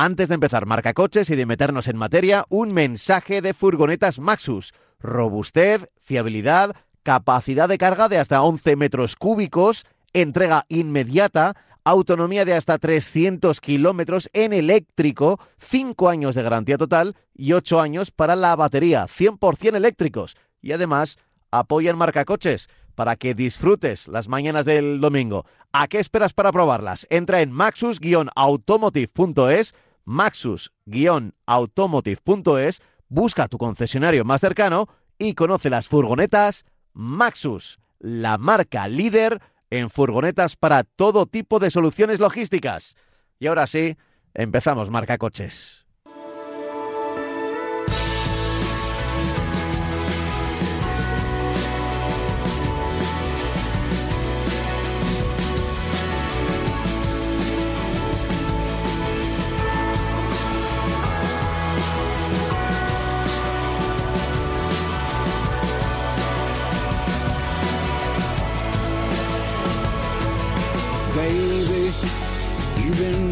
Antes de empezar marca coches y de meternos en materia, un mensaje de furgonetas Maxus. Robustez, fiabilidad, capacidad de carga de hasta 11 metros cúbicos, entrega inmediata, autonomía de hasta 300 kilómetros en eléctrico, 5 años de garantía total y 8 años para la batería, 100% eléctricos. Y además apoyan marca coches para que disfrutes las mañanas del domingo. ¿A qué esperas para probarlas? Entra en maxus-automotive.es maxus-automotive.es, busca tu concesionario más cercano y conoce las furgonetas Maxus, la marca líder en furgonetas para todo tipo de soluciones logísticas. Y ahora sí, empezamos marca coches.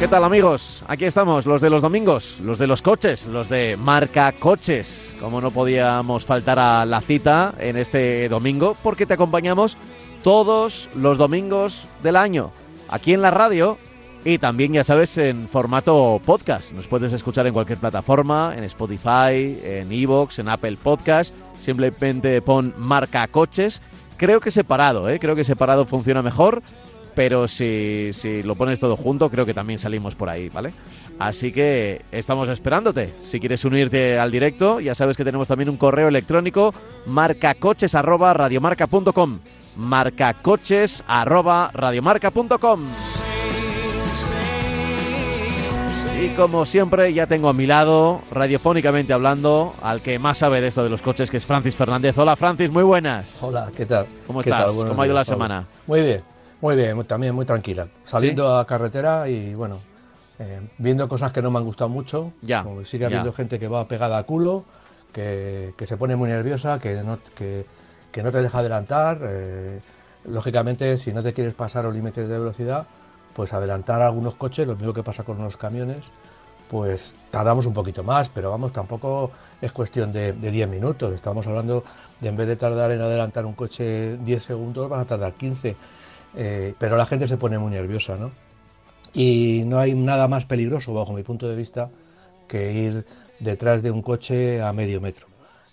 ¿Qué tal amigos? Aquí estamos, los de los domingos, los de los coches, los de marca coches. Como no podíamos faltar a la cita en este domingo, porque te acompañamos todos los domingos del año, aquí en la radio y también, ya sabes, en formato podcast. Nos puedes escuchar en cualquier plataforma, en Spotify, en Evox, en Apple Podcast. Simplemente pon marca coches. Creo que separado, ¿eh? creo que separado funciona mejor pero si, si, lo pones todo junto, creo que también salimos por ahí, ¿vale? Así que estamos esperándote. Si quieres unirte al directo, ya sabes que tenemos también un correo electrónico, marcacoches@radiomarca.com. marcacoches@radiomarca.com. Y como siempre, ya tengo a mi lado, radiofónicamente hablando, al que más sabe de esto de los coches, que es Francis Fernández. Hola, Francis, muy buenas. Hola, ¿qué tal? ¿Cómo ¿Qué estás? tal? ¿Cómo ha ido la Pablo. semana? Muy bien, muy bien, muy- también muy tranquila. Saliendo a carretera y bueno, eh, viendo cosas que no me han gustado mucho. Ya, Como sigue ya. habiendo gente que va pegada a culo, que, que se pone muy nerviosa, que no, que, que no te deja adelantar. eh, lógicamente, si no te quieres pasar los límites de velocidad, pues adelantar algunos coches, lo mismo que pasa con los camiones, pues tardamos un poquito más, pero vamos, tampoco es cuestión de, de 10 minutos. Estamos hablando de en vez de tardar en adelantar un coche 10 segundos, vas a tardar 15. Eh, pero la gente se pone muy nerviosa, ¿no? Y no hay nada más peligroso, bajo mi punto de vista, que ir detrás de un coche a medio metro.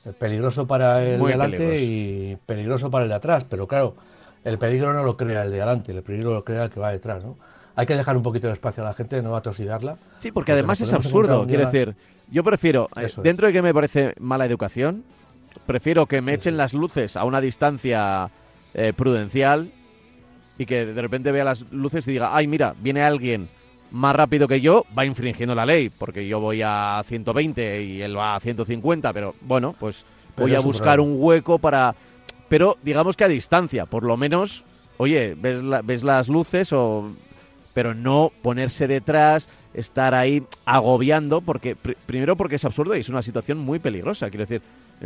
Eh, Peligroso para el Muy de adelante peligroso. y peligroso para el de atrás, pero claro, el peligro no lo crea el de adelante, el peligro lo crea el que va detrás, ¿no? Hay que dejar un poquito de espacio a la gente, no atosigarla. Sí, porque además es absurdo. Quiero decir, yo prefiero, eh, es. dentro de que me parece mala educación, prefiero que me echen las luces a una distancia eh, prudencial y que de repente vea las luces y diga, ay, mira, viene alguien más rápido que yo, va infringiendo la ley, porque yo voy a 120 y él va a 150, pero bueno, pues Pero voy a buscar un hueco para... Pero digamos que a distancia, por lo menos, oye, ves, la- ves las luces o pero no ponerse detrás, estar ahí agobiando, porque pr- primero porque es absurdo y es una situación muy peligrosa. Quiero decir,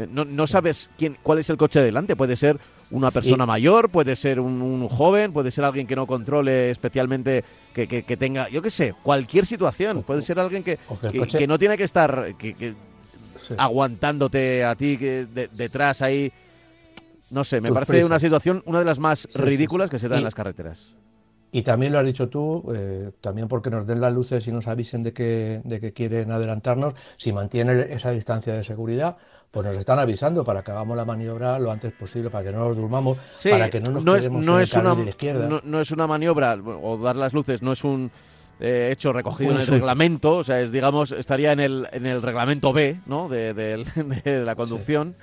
no, no sabes quién, cuál es el coche de delante. Puede ser una persona Y- mayor, puede ser un, un joven, puede ser alguien que no controle especialmente, que, que- que tenga, yo qué sé, cualquier situación. O- Puede ser alguien que, que coche- no tiene que estar Sí. aguantándote a ti que de- detrás ahí. No sé, me Tus parece prisas. una situación, una de las más Sí, ridículas sí. que se dan en las carreteras. Y también lo has dicho tú, eh, también porque nos den las luces y nos avisen de que, de que quieren adelantarnos, si mantienen esa distancia de seguridad, pues nos están avisando para que hagamos la maniobra lo antes posible, para que no nos durmamos, Sí, para que no nos no es, no en el es una, de la izquierda. no, no es una maniobra, o dar las luces, no es un eh, hecho recogido en el reglamento, o sea, es, digamos, estaría en el, en el reglamento B, ¿no? De la conducción.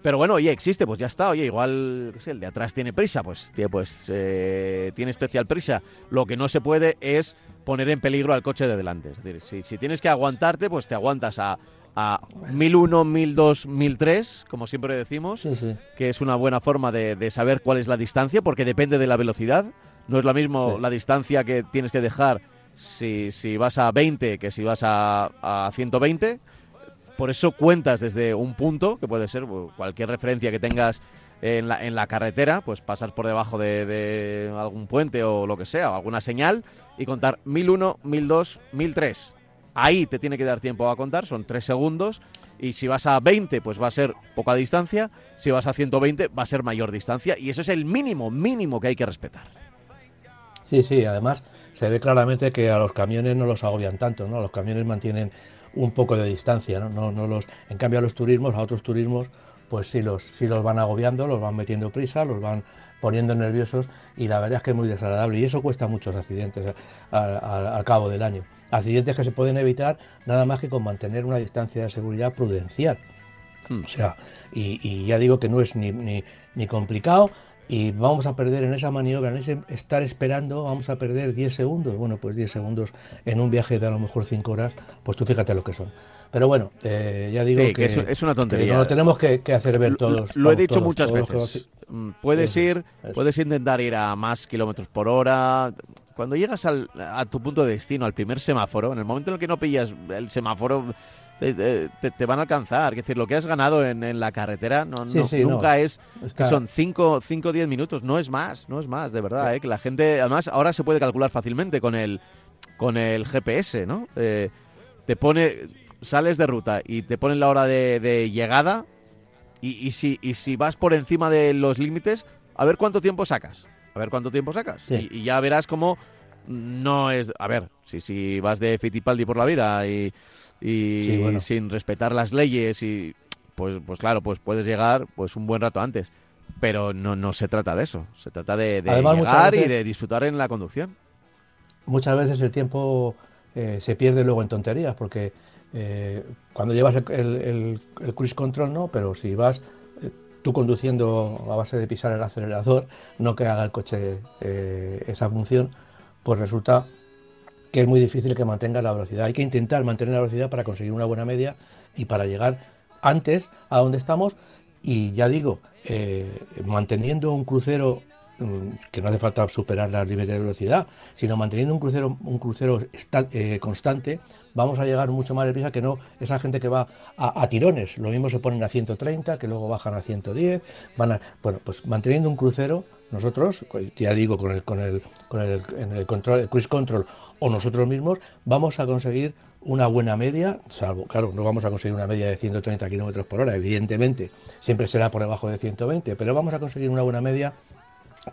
Pero bueno, oye, existe, pues ya está. Oye, igual, qué sé, el de atrás tiene prisa, pues, tío, pues eh, tiene especial prisa. Lo que no se puede es poner en peligro al coche de delante. Es decir, si, si tienes que aguantarte, pues te aguantas a, a 1001, 1002, 1003, como siempre decimos, Sí, sí. que es una buena forma de, de saber cuál es la distancia, porque depende de la velocidad. No es lo mismo Sí. la distancia que tienes que dejar si, si vas a 20 que si vas a, a 120. Por eso cuentas desde un punto, que puede ser cualquier referencia que tengas en la, en la carretera, pues pasar por debajo de, de algún puente o lo que sea, o alguna señal, y contar 1001, 1002, 1003. Ahí te tiene que dar tiempo a contar, son 3 segundos, y si vas a 20, pues va a ser poca distancia, si vas a 120, va a ser mayor distancia, y eso es el mínimo, mínimo que hay que respetar. Sí, sí, además se ve claramente que a los camiones no los agobian tanto, ¿no? Los camiones mantienen un poco de distancia, ¿no? No, no los, en cambio a los turismos, a otros turismos, pues sí los, sí los van agobiando, los van metiendo prisa, los van poniendo nerviosos y la verdad es que es muy desagradable y eso cuesta muchos accidentes a- al cabo del año. Accidentes que se pueden evitar nada más que con mantener una distancia de seguridad prudencial. Hmm. O sea, y, y ya digo que no es ni, ni, ni complicado y vamos a perder en esa maniobra, en ese estar esperando, vamos a perder 10 segundos. Bueno, pues 10 segundos en un viaje de a lo mejor 5 horas, pues tú fíjate lo que son. Pero bueno, eh, ya digo Sí, que, que es, una tontería. no lo tenemos que, que hacer ver todos. Lo, he dicho todos, muchas todos veces. Mm, Puedes ir, eso. puedes intentar ir a más kilómetros por hora. Cuando llegas al- a tu punto de destino, al primer semáforo, en el momento en el que no pillas el semáforo, te, te- te van a alcanzar. Es decir, lo que has ganado en, en la carretera no, Sí, no- sí, no. nunca es Está- que son 5 o 10 minutos, no es más, no es más, de verdad. ¿eh? Que la gente, además, ahora se puede calcular fácilmente con el, con el GPS, ¿no? Eh, te pone, sales de ruta y te ponen la hora de, de llegada y, y si, y si vas por encima de los límites, a ver cuánto tiempo sacas. A ver cuánto tiempo sacas. Sí. Y, y ya verás cómo no es... A ver, si, si vas de Fittipaldi por la vida y, y Sí, bueno. sin respetar las leyes y... Pues, pues claro, pues puedes llegar pues un buen rato antes. Pero no, no se trata de eso. Se trata de, de Además, llegar y de disfrutar en la conducción. muchas veces el tiempo eh, se pierde luego en tonterías, porque eh, cuando llevas el, el- el- cruise control no, pero si vas tú conduciendo a base de pisar el acelerador, no que haga el coche eh, esa función, pues resulta que es muy difícil que mantenga la velocidad. Hay que intentar mantener la velocidad para conseguir una buena media y para llegar antes a donde estamos. Y ya digo, eh, manteniendo un crucero mm, que no hace falta superar las límites de velocidad, sino manteniendo un crucero, un crucero eh, constante, vamos a llegar mucho más deprisa que no esa gente que va a, tirones. Lo mismo se ponen a 130, que luego bajan a 110. Van a, bueno, pues manteniendo un crucero, nosotros, ya digo, con el, con el, con el control, el cruise control o nosotros mismos, vamos a conseguir una buena media, salvo, claro, no vamos a conseguir una media de 130 kilómetros por hora, evidentemente, siempre será por debajo de 120, pero vamos a conseguir una buena media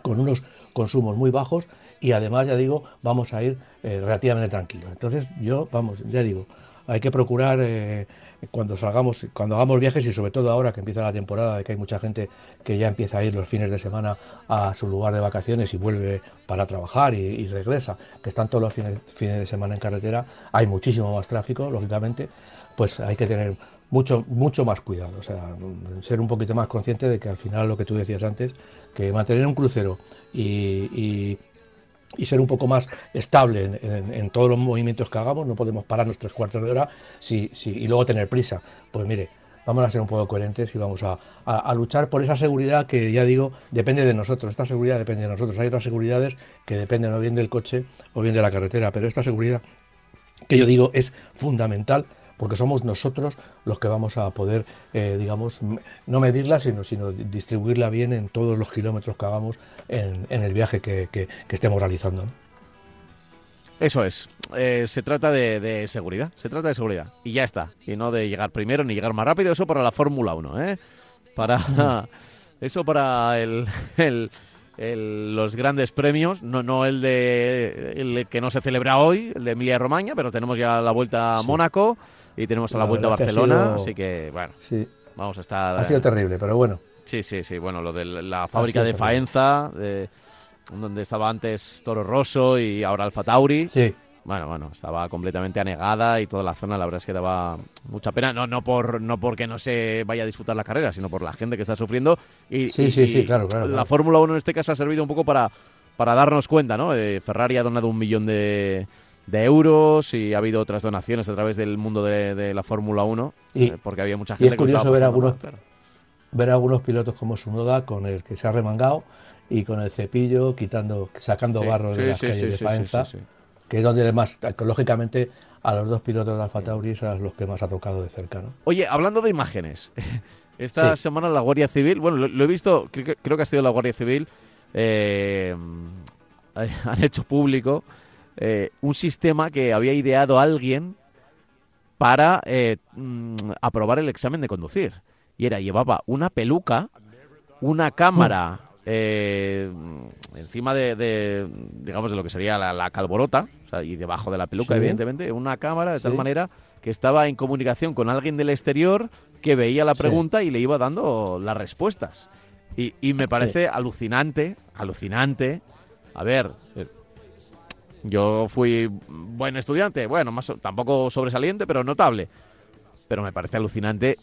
con unos consumos muy bajos y además, ya digo, vamos a ir eh, relativamente tranquilos. Entonces, yo, vamos, ya digo, hay que procurar eh, cuando salgamos, cuando hagamos viajes y sobre todo ahora que empieza la temporada, de que hay mucha gente que ya empieza a ir los fines de semana a su lugar de vacaciones y vuelve para trabajar y, regresa, que están todos los fines, fines de semana en carretera, hay muchísimo más tráfico, lógicamente, pues hay que tener mucho, mucho más cuidado, o sea, ser un poquito más consciente de que al final lo que tú decías antes, que mantener un crucero y- y ser un poco más estable en, todos los movimientos que hagamos, no podemos pararnos tres cuartos de hora si, si- y luego tener prisa. Pues mire, vamos a ser un poco coherentes y vamos a luchar por esa seguridad que ya digo, depende de nosotros. Esta seguridad depende de nosotros. Hay otras seguridades que dependen o bien del coche o bien de la carretera, pero esta seguridad que yo digo es fundamental porque somos nosotros los que vamos a poder, eh, digamos, no medirla, sino, sino di- distribuirla bien en todos los kilómetros que hagamos en, en el viaje que, que- que estemos realizando. ¿no? Eso es. Eh, se trata de, de seguridad. Se trata de seguridad. Y ya está. Y no de llegar primero ni llegar más rápido. Eso para la Fórmula 1, ¿eh? Para. Eso para el, el- el- los grandes premios. No, no el de. El que no se celebra hoy, el de Emilia Romagna, pero tenemos ya la vuelta a Sí. Mónaco y tenemos a la, La vuelta a Barcelona. sido- Así que, bueno, Sí, vamos a estar. ha sido terrible, pero bueno. Sí, sí, sí. Bueno, lo de la fábrica de terrible. Faenza, de- donde estaba antes Toro Rosso y ahora Alfa Tauri. Sí, Bueno, bueno, estaba completamente anegada y toda la zona, la verdad es que daba mucha pena. No, no por, no porque no se vaya a disputar la carrera, sino por la gente que está sufriendo. Y, Sí, y- sí, sí, y claro, claro, La claro. Fórmula 1 en este caso ha servido un poco para, para darnos cuenta, ¿no? Eh, Ferrari ha donado un millón de, de euros y ha habido otras donaciones a través del mundo de, de la Fórmula 1, Y- eh, porque había mucha y gente es que lo estaba curioso ver pasando algunos- mal, claro. ver algunos pilotos como Sunoda con el que se ha remangado y con el cepillo quitando, sacando Sí, barro de las sí, calles de sí, Faenza, sí, sí. Que es donde más, lógicamente, a los dos pilotos de Alfa Tauri son a los que más ha tocado de cerca, ¿no? Oye, hablando de imágenes, esta Sí. semana la Guardia Civil, bueno, lo, lo he visto, creo, que- creo que ha sido la Guardia Civil, eh, han hecho público eh, un sistema que había ideado alguien para eh, mm, aprobar el examen de conducir. Y era, llevaba una peluca, una cámara eh, encima de, de, digamos, de lo que sería la, la calborota, o sea, y debajo de la peluca, Sí. evidentemente, una cámara de tal manera que estaba en comunicación con alguien del exterior que veía la Sí. pregunta y le iba dando las respuestas. Y, y me parece alucinante, alucinante. A ver, eh, yo fui buen estudiante, bueno, más tampoco sobresaliente, pero notable. Pero me parece alucinante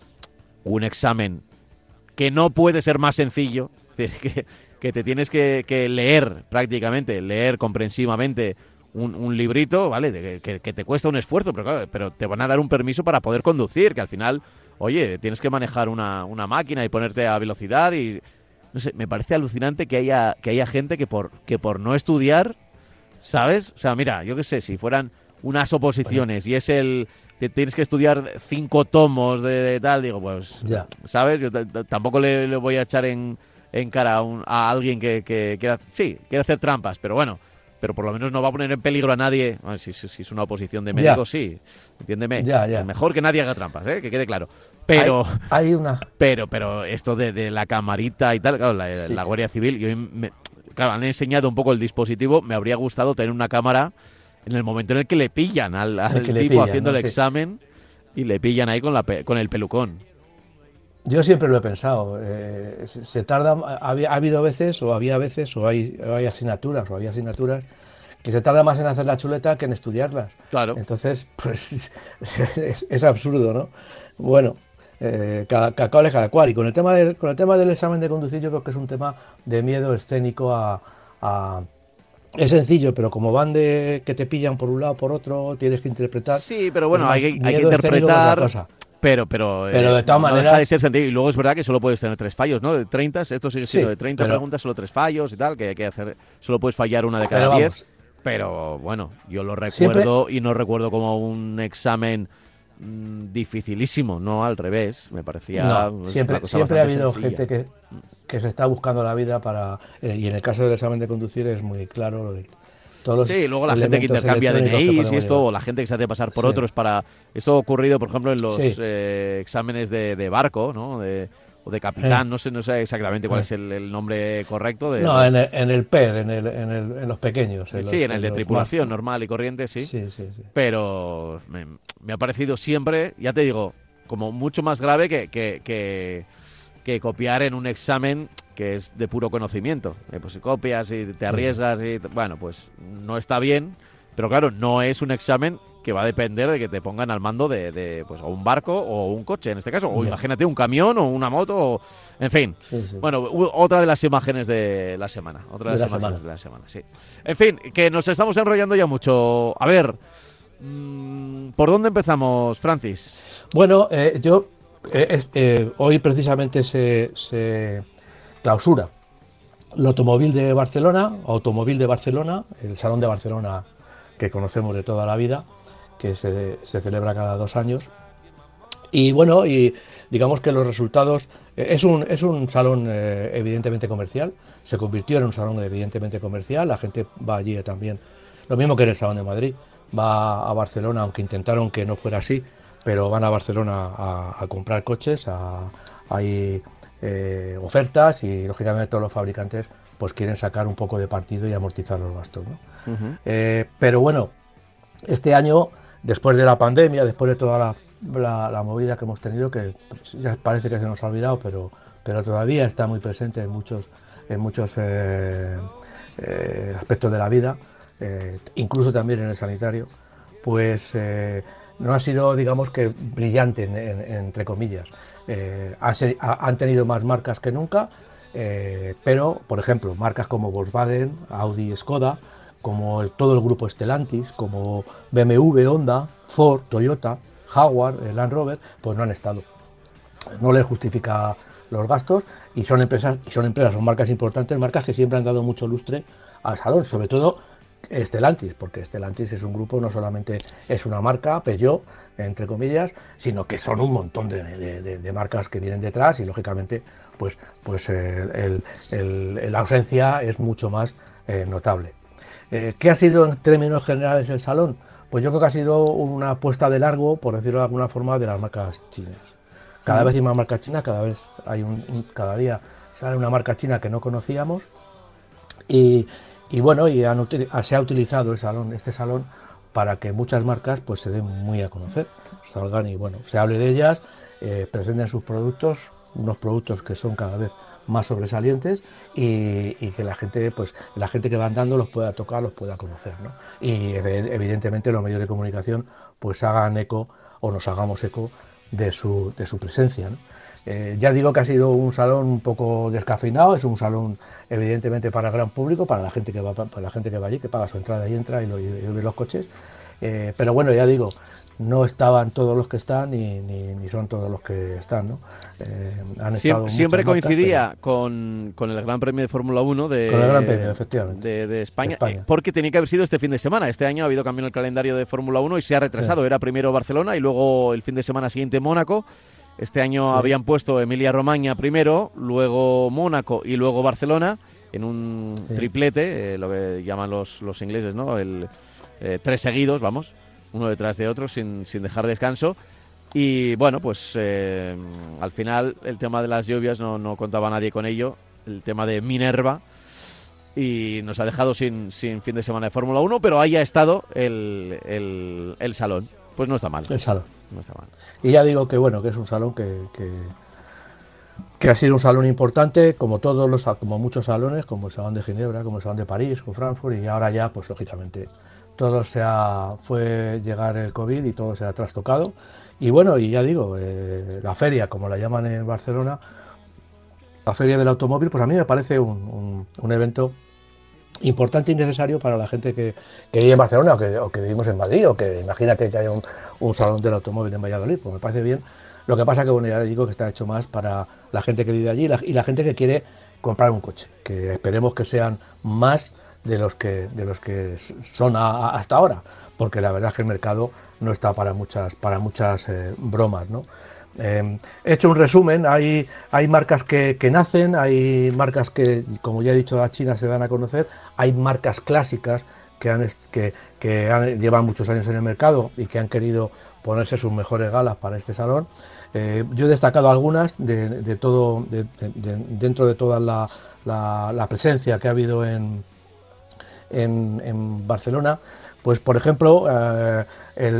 un examen que no puede ser más sencillo, decir, que, que te tienes que, que leer prácticamente, leer comprensivamente un, un librito, ¿vale? De que, que te cuesta un esfuerzo, pero, claro, pero te van a dar un permiso para poder conducir, que al final, oye, tienes que manejar una, una máquina y ponerte a velocidad y... No sé, me parece alucinante que haya, que haya gente que por, que por no estudiar, ¿sabes? O sea, mira, yo qué sé, si fueran unas oposiciones y es el... Te tienes que estudiar cinco tomos de, de tal, digo, pues... Ya. ¿Sabes? Yo tampoco le, le voy a echar en, en cara a, un- a alguien que, que quiera... Sí, quiere hacer trampas, pero bueno... Pero por lo menos no va a poner en peligro a nadie. Bueno, si, si- si es una oposición de Ya. médicos, sí. Entiéndeme. Ya, ya. Mejor que nadie haga trampas, ¿eh? Que quede claro. Pero... Hay, hay una... Pero, pero esto de, de la camarita y tal, claro, la, Sí. la Guardia Civil, yo me- claro, han enseñado un poco el dispositivo, me habría gustado tener una cámara en el momento en el que le pillan al, tipo pillan, haciendo ¿no? el Sí. examen y le pillan ahí con, la, con el pelucón. Yo siempre lo he pensado. eh, se, tarda, ha habido veces, o había veces, o hay, o hay asignaturas, o había asignaturas que se tarda más en hacer la chuleta que en estudiarlas. Claro. Entonces, pues es, es absurdo, ¿no? Bueno, eh, cada, cada cual es cada cual. Y con el tema del, con el tema del examen de conducir, yo creo que es un tema de miedo escénico a, a- es sencillo, pero como van de que te pillan por un lado por otro, tienes que interpretar. Sí, pero bueno, hay, que- hay que interpretar. Pero, pero, Pero de todas no deja maneras- de ser sencillo. Y luego es verdad que solo puedes tener tres fallos, ¿no? De 30, esto sigue siendo Sí, de 30 pero- preguntas, solo tres fallos y tal, que hay que hacer. Solo puedes fallar una de cada Pero 10. vamos. Pero bueno, yo lo Siempre- recuerdo y no recuerdo como un examen mm, dificilísimo, no al revés. Me parecía. No, siempre, siempre ha habido sencilla. gente que, que se está buscando la vida para. eh, y en el caso del examen de conducir es muy claro lo de todos Sí, y luego la gente que intercambia DNIs y esto, o la gente que se hace pasar por Sí. otros para... Esto ha ocurrido, por ejemplo, en los Sí. eh, exámenes de, de barco, ¿no? De, o de capitán, Eh. no sé no sé exactamente cuál Eh. es el, el nombre correcto. De, No, en el, en el PER, en, el, en, el- en los pequeños. sí, los- en el de tripulación más- normal y corriente, sí. Sí, sí, sí. Pero me, me ha parecido siempre, ya te digo, como mucho más grave que, que, que, que copiar en un examen que es de puro conocimiento. Eh, pues si copias y te arriesgas y bueno, pues no está bien, pero claro, no es un examen que va a depender de que te pongan al mando de, de, pues o un barco o un coche en este caso, o imagínate un camión o una moto, o, en fin. Sí, sí. Bueno, otra de las imágenes de la semana. Otra de, De las la imágenes semana. de la semana, sí. En fin, que nos estamos enrollando ya mucho. A ver, mm, ¿por dónde empezamos, Francis? Bueno, eh, yo eh, eh, hoy precisamente se, se clausura el automóvil de Barcelona, automóvil de Barcelona, el Salón de Barcelona que conocemos de toda la vida, que se, se celebra cada dos años. Y bueno, y digamos que los resultados eh, es un, es un salón eh, evidentemente comercial, se convirtió en un salón evidentemente comercial, la gente va allí también, lo mismo que en el Salón de Madrid, va a Barcelona, aunque intentaron que no fuera así, pero van a Barcelona a, a comprar coches, a- hay eh, ofertas y lógicamente todos los fabricantes pues quieren sacar un poco de partido y amortizar los gastos. ¿no? Eh, pero bueno, este año, después de la pandemia, después de toda la, la- la movida que hemos tenido, que ya parece que se nos ha olvidado, pero, pero todavía está muy presente en muchos, en muchos eh, eh, aspectos de la vida, eh, incluso también en el sanitario, pues no ha sido, digamos que, brillante, en- en- entre comillas. Eh, han tenido más marcas que nunca, eh, pero, por ejemplo, marcas como Volkswagen, Audi Skoda, como todo el grupo Stellantis, como BMW, Honda, Ford, Toyota, Jaguar, eh, Land Rover, pues no han estado. No les justifica los gastos y son empresas, y son empresas, son marcas importantes, marcas que siempre han dado mucho lustre al salón, sobre todo Stellantis, porque Stellantis es un grupo, no solamente es una marca, Peugeot, entre comillas, sino que son un montón de, de- de- de marcas que vienen detrás y lógicamente pues, pues eh, el- el- el- la ausencia es mucho más eh, notable. Eh, ¿Qué ha sido en términos generales el salón? Pues yo creo que ha sido una apuesta de largo, por decirlo de alguna forma, de las marcas chinas. Cada vez hay más marcas chinas, cada vez hay un, un- cada día sale una marca china que no conocíamos y, y bueno, y han se ha utilizado el salón, este salón para que muchas marcas pues se den muy a conocer, salgan y bueno, se hable de ellas, eh, presenten sus productos, unos productos que son cada vez más sobresalientes y, y que la gente pues la gente que va andando los pueda tocar, los pueda conocer, ¿no? Y ev- evidentemente los medios de comunicación pues hagan eco o nos hagamos eco de su, de su presencia. Eh, ya digo que ha sido un salón un poco descafeinado, es un salón evidentemente para el gran público, para la gente que va, para la gente que va allí, que paga su entrada y entra y, lo, y ve los coches. Eh, pero bueno, ya digo, no estaban todos los que están ni, ni, ni son todos los que están, ¿no? Eh, han siempre marcas, coincidía con, con el Gran Premio de Fórmula 1 de, Con el Gran Premio, efectivamente. de, de España, De España. eh, porque tenía que haber sido este fin de semana. Este año ha habido cambio en el calendario de Fórmula 1 y se ha retrasado. Era primero Barcelona y luego el fin de semana siguiente Mónaco. Este año Sí. habían puesto Emilia Romagna primero, luego Mónaco y luego Barcelona en un Sí. triplete, eh, lo que llaman los, los ingleses, ¿no? El, eh, tres seguidos, vamos, uno detrás de otro sin, sin dejar descanso. Y bueno, pues eh, al final el tema de las lluvias no, no contaba nadie con ello. El tema de Minerva. Y nos ha dejado sin, sin fin de semana de Fórmula 1, pero ahí ha estado el, el, el salón. Pues no está mal. El salón. No está mal. Y ya digo que bueno, que es un salón que, que, que ha sido un salón importante, como todos los como muchos salones, como el Salón de Ginebra, como el Salón de París, o Frankfurt, y ahora ya, pues lógicamente, todo se ha, fue llegar el COVID y todo se ha trastocado. Y bueno, y ya digo, eh, la feria, como la llaman en Barcelona, la feria del automóvil, pues a mí me parece un, un- un evento importante y necesario para la gente que, que vive en Barcelona o que, o que vivimos en Madrid o que imagínate que haya un, un salón del automóvil en Valladolid, pues me parece bien. Lo que pasa que bueno, ya digo que está hecho más para la gente que vive allí y la, gente que quiere comprar un coche, que esperemos que sean más de los que de los que son hasta ahora, porque la verdad es que el mercado no está para muchas para muchas eh, bromas, ¿no? Eh, he hecho un resumen, hay, hay marcas que, nacen, hay marcas que, como ya he dicho, a China se dan a conocer, hay marcas clásicas que, han, que, que llevan muchos años en el mercado y que han querido ponerse sus mejores galas para este salón. Eh, yo he destacado algunas de, de todo, de- de- de- dentro de toda la, la- presencia que ha habido en, en, en Barcelona, pues por ejemplo, eh,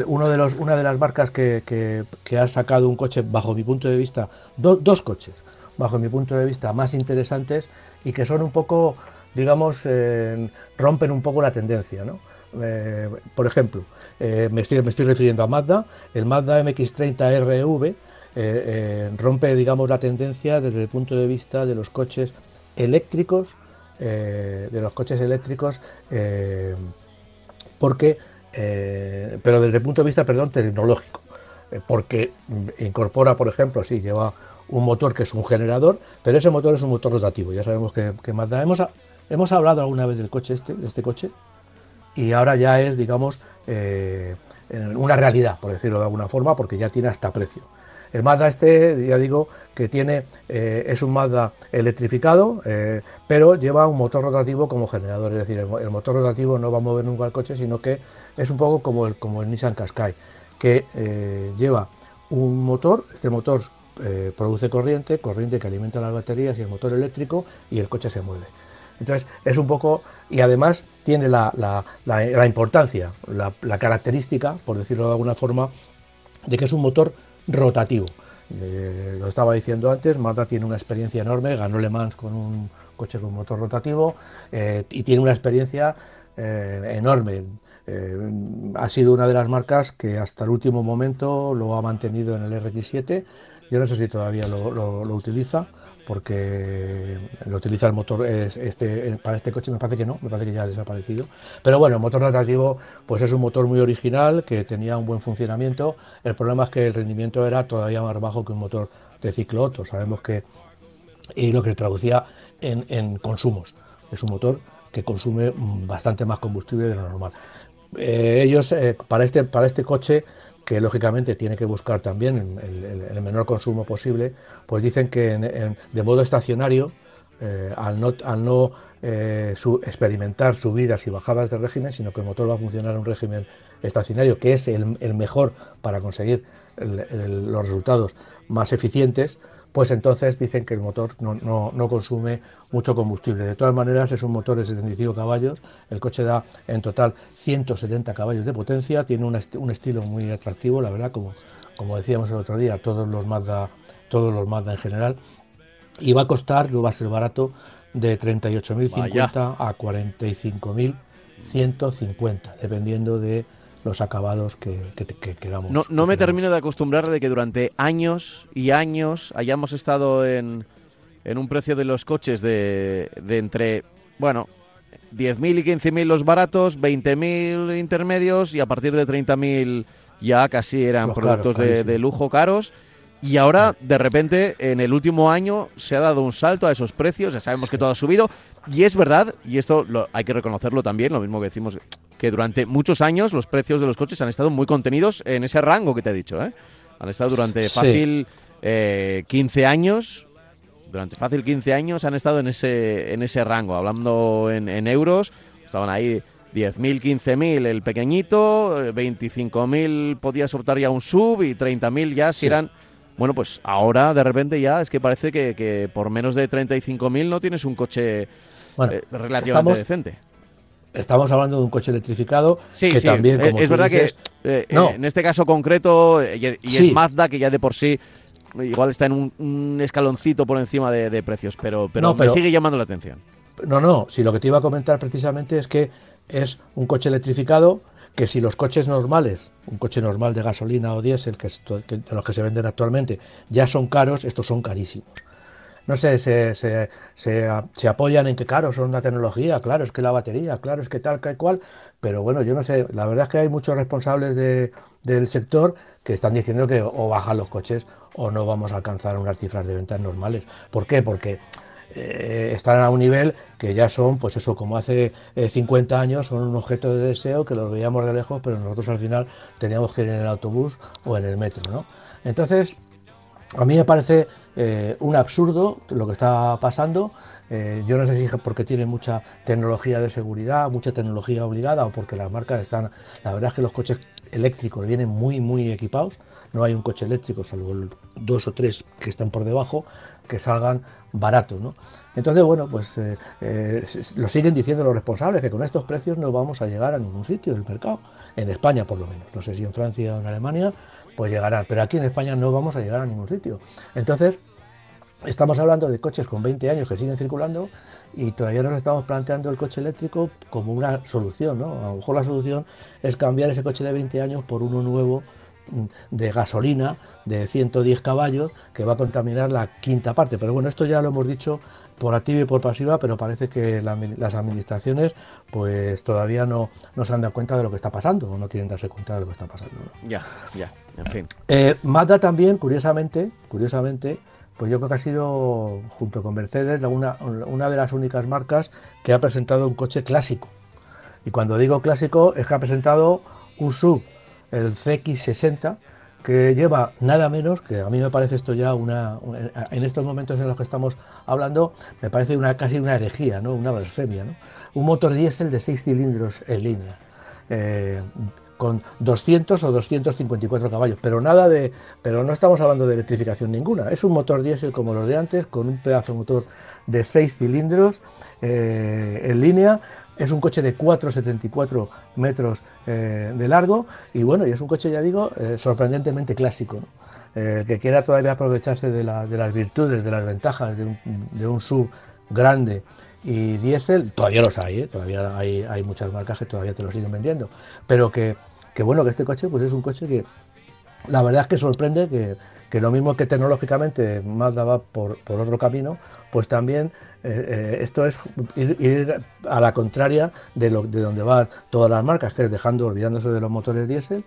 uno de los, una de las marcas que, que- ha sacado un coche, bajo mi punto de vista, do- dos coches, bajo mi punto de vista, más interesantes y que son un poco, digamos, eh, rompen un poco la tendencia. ¿no? Eh, por ejemplo, eh, me, estoy, me estoy refiriendo a Mazda, el Mazda MX30 RV rompe, digamos, la tendencia desde el punto de vista de los coches eléctricos, de los coches eléctricos, porque, eh, pero desde el punto de vista, perdón, tecnológico, eh, porque incorpora, por ejemplo, sí, lleva un motor que es un generador, pero ese motor es un motor rotativo, ya sabemos que, que Mazda, hemos, hemos hablado alguna vez del coche este, de este coche, y ahora ya es, digamos, eh, una realidad, por decirlo de alguna forma, porque ya tiene hasta precio. El Mazda este, ya digo, que tiene, es un Mazda electrificado, pero lleva un motor rotativo como generador, es decir, el, el motor rotativo no va a mover nunca el coche, sino que es un poco como el, como el Nissan Qashqai, que eh, lleva un motor, este motor eh, produce corriente, corriente que alimenta las baterías y el motor eléctrico, y el coche se mueve. Entonces es un poco, y además tiene la, la- la- importancia, la, característica, por decirlo de alguna forma, de que es un motor rotativo. Eh, lo estaba diciendo antes, Mazda tiene una experiencia enorme, ganó Le Mans con un coche con motor rotativo y tiene una experiencia enorme. Eh, ha sido una de las marcas que hasta el último momento lo ha mantenido en el RX7 Yo no sé si todavía lo, utiliza, porque lo utiliza el motor es- este, para este coche, me parece que no, me parece que ya ha desaparecido. Pero bueno, el motor rotativo pues es un motor muy original, que tenía un buen funcionamiento. El problema es que el rendimiento era todavía más bajo que un motor de ciclo Otto. Sabemos que y lo que traducía en, en consumos. Es un motor que consume mm, bastante más combustible de lo normal. Eh, ellos, eh, para, este, para este coche, que lógicamente tiene que buscar también el, menor consumo posible, pues dicen que de modo estacionario, eh, al no, al no experimentar subidas y bajadas de régimen, sino que el motor va a funcionar en un régimen estacionario, que es el, mejor para conseguir los resultados más eficientes, pues entonces dicen que el motor no, no- no consume mucho combustible. De todas maneras, es un motor de 75 caballos, el coche da en total 170 caballos de potencia, tiene un, un estilo muy atractivo, la verdad, como, como decíamos el otro día, todos los Mazda, todos los Mazda en general, y va a costar, no va a ser barato, de 38.050 a 45.150, dependiendo de los acabados que, que, que queramos. No, no me termino de acostumbrar de que durante años y años hayamos estado en, en un precio de los coches de, de entre, bueno, 10.000 y 15.000 los baratos, 20.000 intermedios y a partir de 30.000 ya casi eran Los caros, productos de, de lujo caros. Y ahora, de repente, en el último año se ha dado un salto a esos precios. Ya sabemos que todo ha subido. Y es verdad, y esto lo, hay que reconocerlo también, lo mismo que decimos, que durante muchos años los precios de los coches han estado muy contenidos en ese rango que te he dicho. ¿eh? Han estado durante Sí. fácil eh, 15 años. Durante fácil 15 años han estado en ese, en ese rango. Hablando en, en euros, estaban ahí 10.000, 15.000 el pequeñito, eh, 25.000 podías optar ya un sub y 30.000 ya si Sí. eran... Bueno, pues ahora de repente ya es que parece que, que por menos de 35.000 no tienes un coche Bueno, eh, relativamente estamos- decente. Estamos hablando de un coche electrificado Sí, que sí, también, eh, como es verdad dices, que eh, no. en este caso concreto, eh, y, y Sí. es Mazda que ya de por sí igual está en un, un escaloncito por encima de, de precios, pero, pero, No, pero- me sigue llamando la atención. No, no, si lo que te iba a comentar precisamente es que es un coche electrificado que si los coches normales, un coche normal de gasolina o diésel, que, es que- de los que se venden actualmente, ya son caros, estos son carísimos. No sé, se, se, se, se apoyan en que, claro, son la tecnología, claro, es que la batería, claro, es que tal, que cual, pero bueno, yo no sé, la verdad es que hay muchos responsables de- del sector que están diciendo que o bajan los coches o no vamos a alcanzar unas cifras de ventas normales. ¿Por qué? Porque eh, están a un nivel que ya son, pues eso, como hace eh, 50 años, son un objeto de deseo que los veíamos de lejos, pero nosotros al final teníamos que ir en el autobús o en el metro, ¿no? Entonces, a mí me parece eh, un absurdo lo que está pasando. Eh, yo no sé si es porque tiene mucha tecnología de seguridad, mucha tecnología obligada o porque las marcas están... La verdad es que los coches eléctricos vienen muy, muy equipados. No hay un coche eléctrico, salvo dos o tres que están por debajo, que salgan baratos. ¿no? Entonces, bueno, pues eh, lo siguen diciendo los responsables, que con estos precios no vamos a llegar a ningún sitio del mercado. En España, por lo menos. No sé si en Francia o en Alemania, pues llegarán. Pero aquí en España no vamos a llegar a ningún sitio. Entonces, Estamos hablando de coches con 20 años que siguen circulando y todavía nos estamos planteando el coche eléctrico como una solución. A lo mejor la solución es cambiar ese coche de 20 años por uno nuevo mm, de gasolina de 110 caballos que va a contaminar la quinta parte. Pero bueno, esto ya lo hemos dicho por activa y por pasiva, pero parece que la las administraciones pues todavía no, no se han dado cuenta de lo que está pasando o no quieren darse cuenta de lo que está pasando. ¿no? Ya, ya, en fin. Eh, Mazda también, curiosamente, curiosamente, pues yo creo que ha sido, junto con Mercedes, una, una de las únicas marcas que ha presentado un coche clásico. Y cuando digo clásico, es que ha presentado un sub, el CX60, que lleva nada menos, que a mí me parece esto ya una, en estos momentos en los que estamos hablando, me parece una casi una herejía, ¿no? una blasfemia. ¿no? Un motor diésel de 6 cilindros en línea. Eh, con 200 o 254 caballos, pero nada de, pero no estamos hablando de electrificación ninguna. Es un motor diésel como los de antes, con un pedazo de motor de 6 cilindros eh, en línea. Es un coche de 4,74 metros eh, de largo y bueno, y es un coche, ya digo, eh, sorprendentemente clásico. ¿no? Eh, que quiera todavía aprovecharse de, la- de las virtudes, de las ventajas de un, de sub grande y diésel, todavía los hay, ¿eh? todavía hay, hay muchas marcas que todavía te lo siguen vendiendo, pero que, que bueno, que este coche pues es un coche que la verdad es que sorprende que, que lo mismo que tecnológicamente Mazda va por, por otro camino, pues también eh, eh, esto es ir, a la contraria de, lo, de donde van todas las marcas, que es dejando, olvidándose de los motores diésel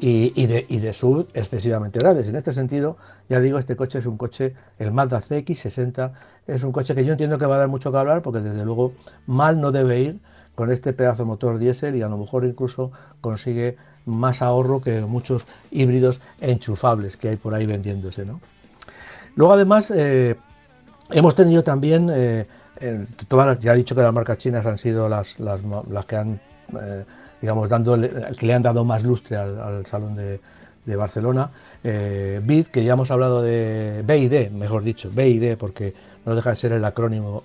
y, de, y de sub excesivamente grandes. En este sentido, ya digo, este coche es un coche, el Mazda CX60, es un coche que yo entiendo que va a dar mucho que hablar porque desde luego mal no debe ir con este pedazo motor diésel y a lo mejor incluso consigue más ahorro que muchos híbridos enchufables que hay por ahí vendiéndose. ¿no? Luego además eh, hemos tenido también, eh, todas las, ya he dicho que las marcas chinas han sido las, las, que han... Eh, digamos, dando, que le han dado más lustre al, Salón de, Barcelona. Eh, BID, que ya hemos hablado de BID, mejor dicho, BID, porque no deja de ser el acrónimo,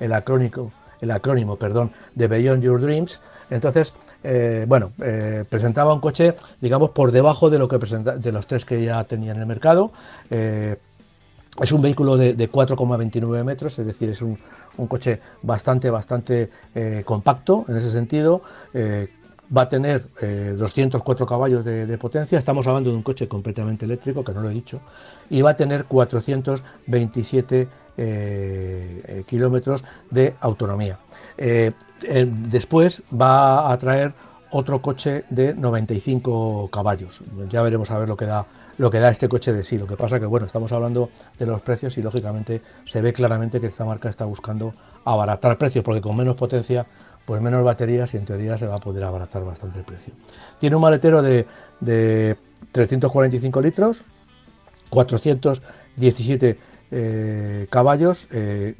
el, acrónico, el acrónimo, perdón, de Beyond Your Dreams. Entonces, eh, bueno, presentaba un coche, digamos, por debajo de lo que presenta, de los tres que ya tenía en el mercado. es un vehículo de 4,29 metros, es decir, es un, coche bastante, bastante eh, compacto en ese sentido. Eh, va a tener 204 eh, caballos de, potencia, estamos hablando de un coche completamente eléctrico, que no lo he dicho, y va a tener 427 kilómetros de autonomía. Después va a traer otro coche de 95 caballos. Ya veremos a ver lo que da lo que da este coche de sí. Lo que pasa que, bueno, estamos hablando de los precios y lógicamente se ve claramente que esta marca está buscando abaratar precios porque con menos potencia, pues menos baterías y en teoría se va a poder abaratar bastante el precio. Tiene un maletero de, 345 litros, 417 eh, caballos, 5 eh,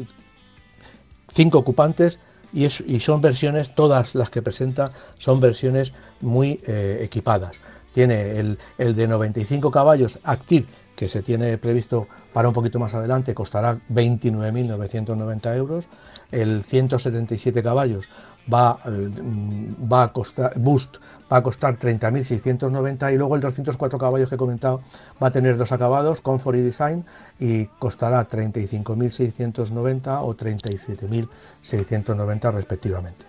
ocupantes y, son versiones, todas las que presenta son versiones muy eh, equipadas tiene el, de 95 caballos Active, que se tiene previsto para un poquito más adelante, costará 29.990 euros. El 177 caballos va, mm, va a costar, Boost va a costar 30.690 y luego el 204 caballos que he comentado va a tener dos acabados, Comfort y Design, y costará 35.690 o 37.690 respectivamente.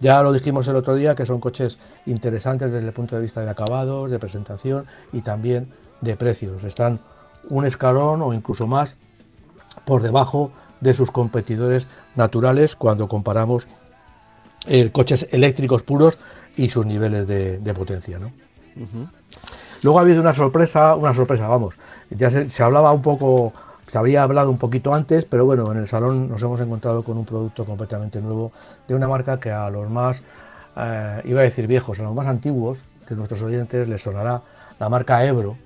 Ya lo dijimos el otro día que son coches interesantes desde el punto de vista de acabados, de presentación y también de precios. Están un escalón o incluso más por debajo de sus competidores naturales cuando comparamos eh, coches eléctricos puros y sus niveles de, potencia. Luego ha habido una sorpresa, una sorpresa, vamos, ya se hablaba un poco se había hablado un poquito antes, pero bueno, en el salón nos hemos encontrado con un producto completamente nuevo de una marca que a los más, eh, iba a decir viejos, a los más antiguos de nuestros oyentes les sonará la marca Ebro.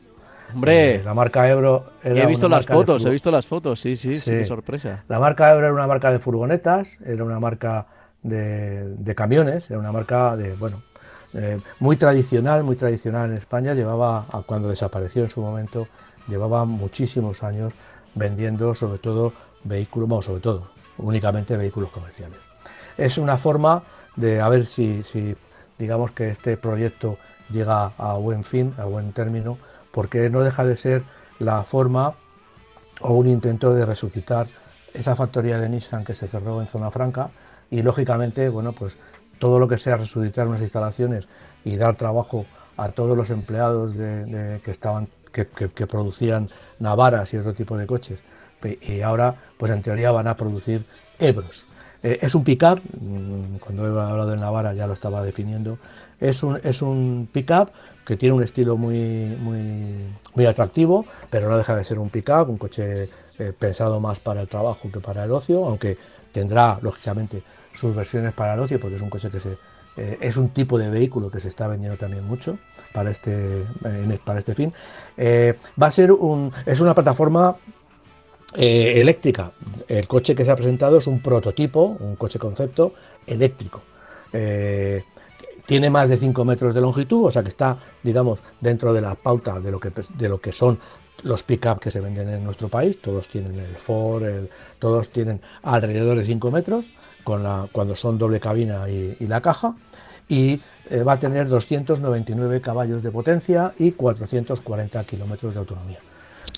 Hombre, eh, la marca Ebro. he visto las fotos, he visto las fotos, sí, sí, sí, sorpresa. La marca Ebro era una marca de furgonetas, era una marca de, camiones, era una marca de, bueno, muy tradicional, muy tradicional en España. Llevaba, cuando desapareció en su momento, llevaba muchísimos años vendiendo sobre todo vehículos, bueno, sobre todo, únicamente vehículos comerciales. Es una forma de a ver si, si digamos que este proyecto llega a buen fin, a buen término, porque no deja de ser la forma o un intento de resucitar esa factoría de Nissan que se cerró en Zona Franca y lógicamente, bueno, pues todo lo que sea resucitar unas instalaciones y dar trabajo a todos los empleados que estaban que, producían Navaras y otro tipo de coches. Y ahora, pues en teoría van a producir Ebros. Eh, es un pickup, mm, cuando he hablado de Navara ya lo estaba definiendo, es un, es un pickup que tiene un estilo muy, muy, muy atractivo, pero no deja de ser un pickup, un coche eh, pensado más para el trabajo que para el ocio, aunque tendrá lógicamente sus versiones para el ocio, porque es un coche que se, eh, es un tipo de vehículo que se está vendiendo también mucho para este, para este fin. Eh, va a ser un, es una plataforma eh, eléctrica. El coche que se ha presentado es un prototipo, un coche concepto eléctrico. tiene más de 5 metros de longitud, o sea que está, digamos, dentro de la pauta de lo que, de lo que son los pick-up que se venden en nuestro país. Todos tienen el Ford, todos tienen alrededor de 5 metros cuando son doble cabina y, la caja y eh, va a tener 299 caballos de potencia y 440 kilómetros de autonomía.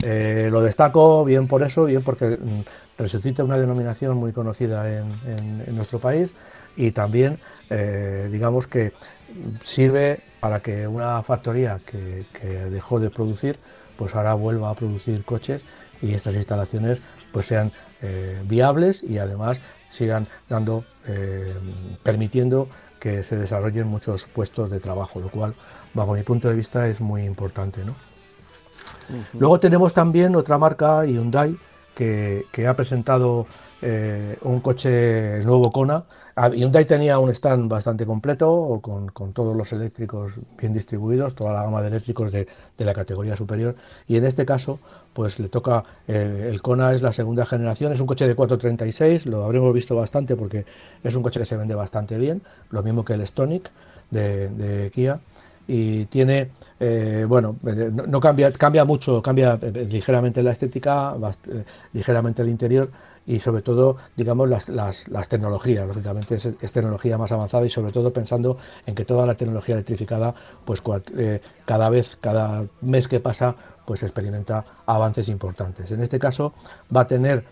Eh, lo destaco bien por eso, bien porque mm, resucita una denominación muy conocida en, nuestro país y también, eh, digamos que sirve para que una factoría que, dejó de producir, pues ahora vuelva a producir coches y estas instalaciones pues sean eh, viables y además sigan dando, eh, permitiendo que se desarrollen muchos puestos de trabajo, lo cual, bajo mi punto de vista, es muy importante. ¿no? Luego tenemos también otra marca, Hyundai, que, ha presentado eh, un coche nuevo Kona. Ah, Hyundai tenía un stand bastante completo, con, con, todos los eléctricos bien distribuidos, toda la gama de eléctricos de, de la categoría superior. Y en este caso, pues le toca, el Kona es la segunda generación, es un coche de 436, lo habremos visto bastante porque es un coche que se vende bastante bien, lo mismo que el Stonic de Kia. Y tiene eh, bueno, eh, no, cambia, cambia mucho, cambia eh, ligeramente la estética, ligeramente el interior y sobre todo, digamos, las, las, las tecnologías. Lógicamente es, tecnología más avanzada y sobre todo pensando en que toda la tecnología electrificada, pues cada vez, cada mes que pasa, pues experimenta avances importantes. En este caso va a tener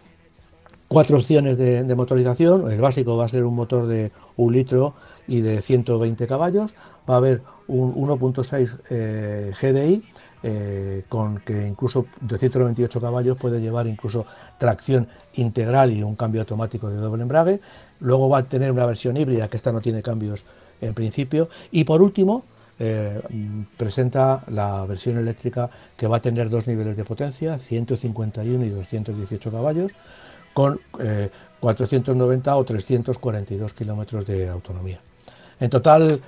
cuatro opciones de motorización. El básico va a ser un motor de un litro y de 120 caballos. Va a haber un 1.6 eh, GDI eh, con que incluso de 198 caballos puede llevar incluso tracción integral y un cambio automático de doble embrague. Luego va a tener una versión híbrida que esta no tiene cambios en principio. Y por último, eh, presenta la versión eléctrica que va a tener dos niveles de potencia, 151 y 218 caballos, con eh, 490 o 342 kilómetros de autonomía. En total,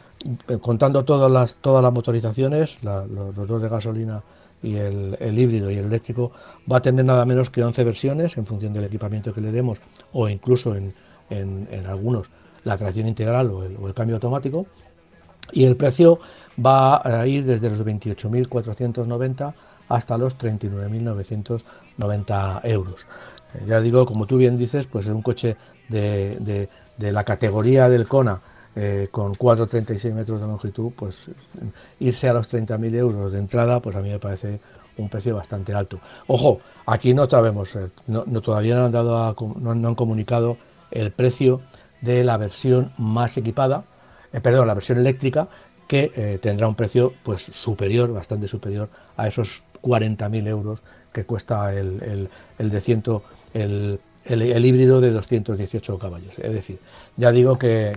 contando todas las, todas las motorizaciones, la, los, dos de gasolina y el, el, híbrido y el eléctrico, va a tener nada menos que 11 versiones en función del equipamiento que le demos o incluso en, en, algunos la tracción integral o el, o el, cambio automático. Y el precio va a ir desde los 28.490 hasta los 39.990 euros. Eh, ya digo, como tú bien dices, pues es un coche de, de, de la categoría del Kona eh, con 4,36 metros de longitud, pues irse a los 30.000 euros de entrada, pues a mí me parece un precio bastante alto. Ojo, aquí no sabemos, eh, no, todavía no han, dado a, no, no, han comunicado el precio de la versión más equipada, eh, perdón, la versión eléctrica, que eh, tendrá un precio pues superior, bastante superior a esos 40.000 euros que cuesta el, el, el de ciento, el, el, híbrido de 218 caballos. Es decir, ya digo que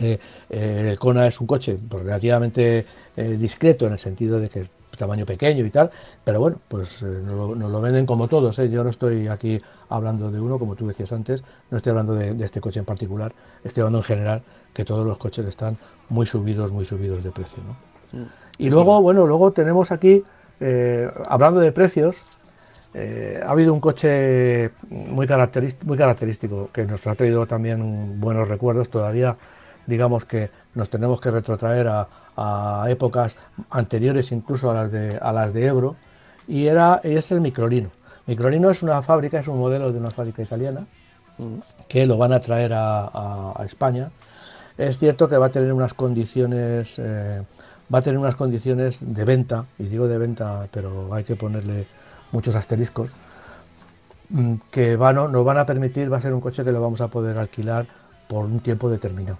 eh, eh, el Kona es un coche pues, relativamente eh, discreto en el sentido de que es tamaño pequeño y tal, pero bueno, pues eh, nos, lo, nos, lo, venden como todos. Yo no estoy aquí hablando de uno, como tú decías antes, no estoy hablando de, de, este coche en particular, estoy hablando en general que todos los coches están muy subidos, muy subidos de precio. ¿no? Mm, y luego, bueno, luego tenemos aquí, hablando de precios, eh, ha habido un coche muy, característico, muy característico que nos ha traído también buenos recuerdos todavía digamos que nos tenemos que retrotraer a, a épocas anteriores incluso a las de, a las de Ebro, y era, es el Microlino. Microlino es una fábrica, es un modelo de una fábrica italiana, que lo van a traer a, a, a España. Es cierto que va a tener unas condiciones, eh, va a tener unas condiciones de venta, y digo de venta, pero hay que ponerle muchos asteriscos, mm, que van, nos van a permitir, va a ser un coche que lo vamos a poder alquilar por un tiempo determinado.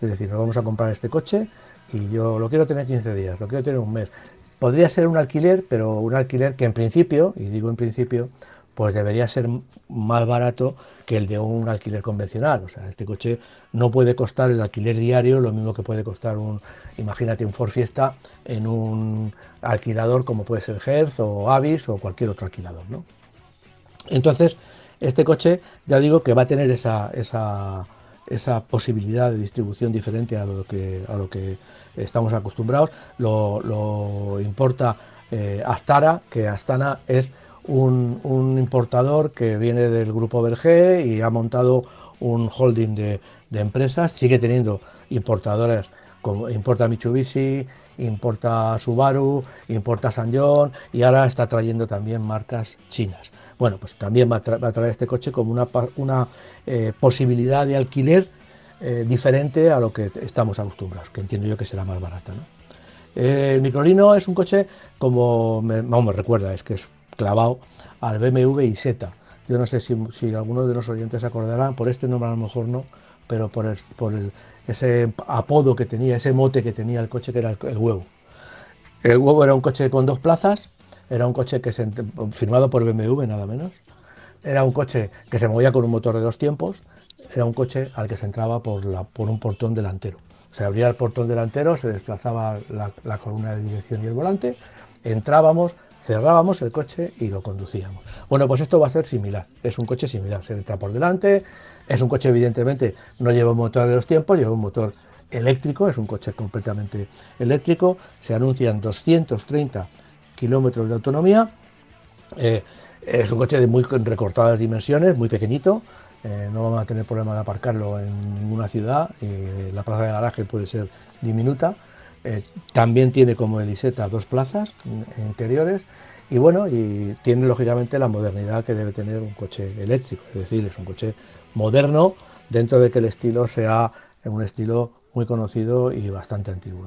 Es decir, nos vamos a comprar este coche y yo lo quiero tener 15 días, lo quiero tener un mes. Podría ser un alquiler, pero un alquiler que en principio, y digo en principio, pues debería ser más barato que el de un alquiler convencional. O sea, este coche no puede costar el alquiler diario lo mismo que puede costar un, imagínate, un Ford Fiesta en un alquilador como puede ser Hertz o Avis o cualquier otro alquilador, ¿no? Entonces, este coche, ya digo que va a tener esa, esa esa posibilidad de distribución diferente a lo que, a lo que estamos acostumbrados. Lo, importa eh, Astara, que Astana es un, un, importador que viene del grupo Berger y ha montado un holding de, de empresas, sigue teniendo importadoras como importa Mitsubishi, importa Subaru, importa Sanyon y ahora está trayendo también marcas chinas. Bueno, pues también va a, traer este coche como una, eh, posibilidad de alquiler eh, diferente a lo que estamos acostumbrados, que entiendo yo que será más barata. ¿no? Eh, el Microlino es un coche como me, recuerda, es que es clavado al BMW y Z. Yo no sé si, si algunos de los oyentes se acordarán, por este nombre a lo mejor no, pero por, ese apodo que tenía, ese mote que tenía el coche que era el huevo. El huevo era un coche con dos plazas, era un coche que se, firmado por BMW nada menos. Era un coche que se movía con un motor de dos tiempos, era un coche al que se entraba por, la, por un portón delantero. Se abría el portón delantero, se desplazaba la, la columna de dirección y el volante, entrábamos, cerrábamos el coche y lo conducíamos. Bueno, pues esto va a ser similar, es un coche similar, se entra por delante, es un coche evidentemente, no lleva un motor de dos tiempos, lleva un motor eléctrico, es un coche completamente eléctrico, se anuncian 230 kilómetros de autonomía, eh, es un coche de muy recortadas dimensiones, muy pequeñito, eh, no vamos a tener problema de aparcarlo en ninguna ciudad, y la plaza de garaje puede ser diminuta, eh, también tiene como el Iseta dos plazas interiores. Y bueno, y tiene lógicamente la modernidad que debe tener un coche eléctrico, es decir, es un coche moderno dentro de que el estilo sea un estilo muy conocido y bastante antiguo.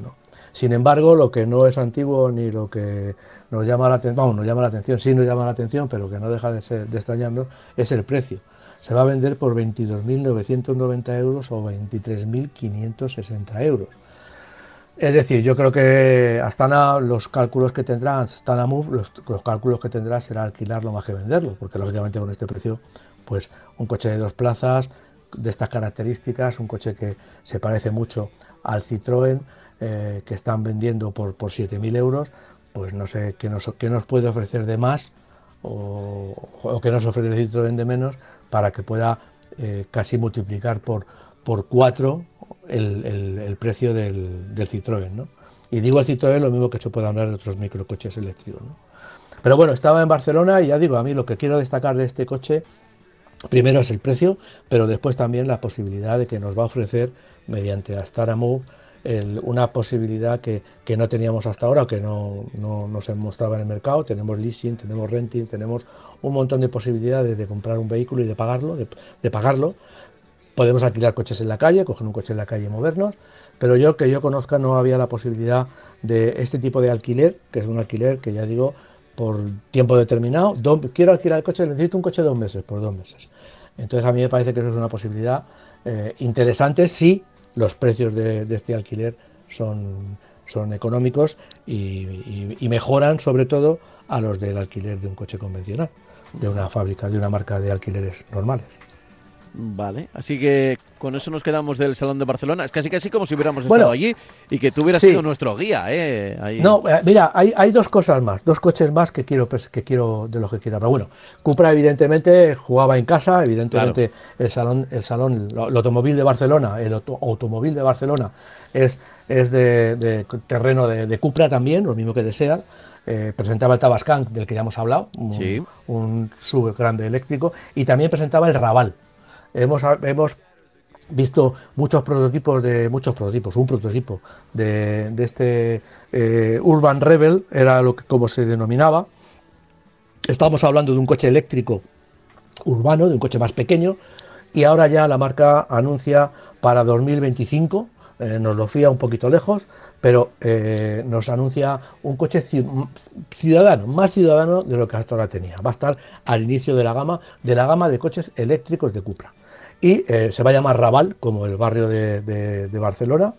Sin embargo, lo que no es antiguo ni lo que nos llama la atención, vamos, nos llama la atención, sí nos llama la atención, pero que no deja de, ser, de extrañarnos, es el precio. Se va a vender por 22.990 euros o 23.560 euros. Es decir, yo creo que Astana, los cálculos que tendrá, Astana Move, los, los, cálculos que tendrá será alquilarlo más que venderlo, porque lógicamente con este precio, pues un coche de dos plazas, de estas características, un coche que se parece mucho al Citroën, eh, que están vendiendo por, por 7.000 euros, pues no sé qué nos, qué nos puede ofrecer de más o, o qué nos ofrece el Citroën de menos para que pueda eh, casi multiplicar por, por cuatro el, el, precio del, del, Citroën. ¿no? Y digo el Citroën lo mismo que se puede hablar de otros microcoches eléctricos. ¿no? Pero bueno, estaba en Barcelona y ya digo, a mí lo que quiero destacar de este coche, primero es el precio, pero después también la posibilidad de que nos va a ofrecer, mediante Astara Move, una posibilidad que, que, no teníamos hasta ahora, que no, no, no, se mostraba en el mercado. Tenemos leasing, tenemos renting, tenemos un montón de posibilidades de comprar un vehículo y de pagarlo, de, de pagarlo. Podemos alquilar coches en la calle, coger un coche en la calle y movernos, pero yo que yo conozca no había la posibilidad de este tipo de alquiler, que es un alquiler que ya digo por tiempo determinado. Do, quiero alquilar el coche, necesito un coche dos meses, por dos meses. Entonces a mí me parece que eso es una posibilidad eh, interesante si los precios de, este alquiler son, son económicos y, mejoran sobre todo a los del alquiler de un coche convencional, de una fábrica, de una marca de alquileres normales. Vale, así que con eso nos quedamos del Salón de Barcelona. Es casi casi como si hubiéramos bueno, estado allí y que tú hubieras sí. sido nuestro guía. ¿eh? Ahí. No, eh, mira, hay, hay, dos cosas más, dos coches más que quiero, pues, que quiero de los que quiero. Pero bueno, Cupra evidentemente jugaba en casa, evidentemente claro. el salón, el salón, el automóvil de Barcelona, el auto, automóvil de Barcelona es, es de, de terreno de, de, Cupra también, lo mismo que de Seat. Eh, presentaba el Tabascan, del que ya hemos hablado, un, sí. un sub grande eléctrico, y también presentaba el Raval, hemos, hemos visto muchos prototipos de muchos prototipos, un prototipo de, de este eh, Urban Rebel, era lo que como se denominaba. Estábamos hablando de un coche eléctrico urbano, de un coche más pequeño, y ahora ya la marca anuncia para 2025, eh, nos lo fía un poquito lejos, pero eh, nos anuncia un coche ciudadano, más ciudadano de lo que hasta ahora tenía. Va a estar al inicio de la gama, de la gama de coches eléctricos de Cupra y eh, se va a llamar Raval, como el barrio de, Barcelona,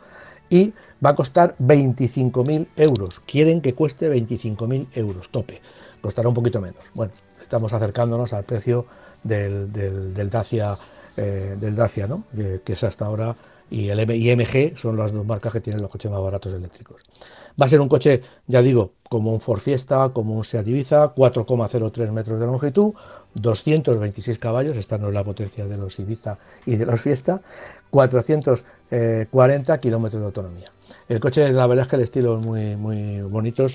y va a costar 25.000 euros. Quieren que cueste 25.000 euros, tope. Costará un poquito menos. Bueno, estamos acercándonos al precio del, del, Dacia, eh, del Dacia ¿no? que es hasta ahora, y el IMG son las dos marcas que tienen los coches más baratos eléctricos. Va a ser un coche, ya digo, como un Ford Fiesta, como un Seat Ibiza, 4,03 metros de longitud, 226 caballos, esta no es la potencia de los Ibiza y de los Fiesta, 440 kilómetros de autonomía. El coche, la verdad es que el estilo es muy, muy bonito.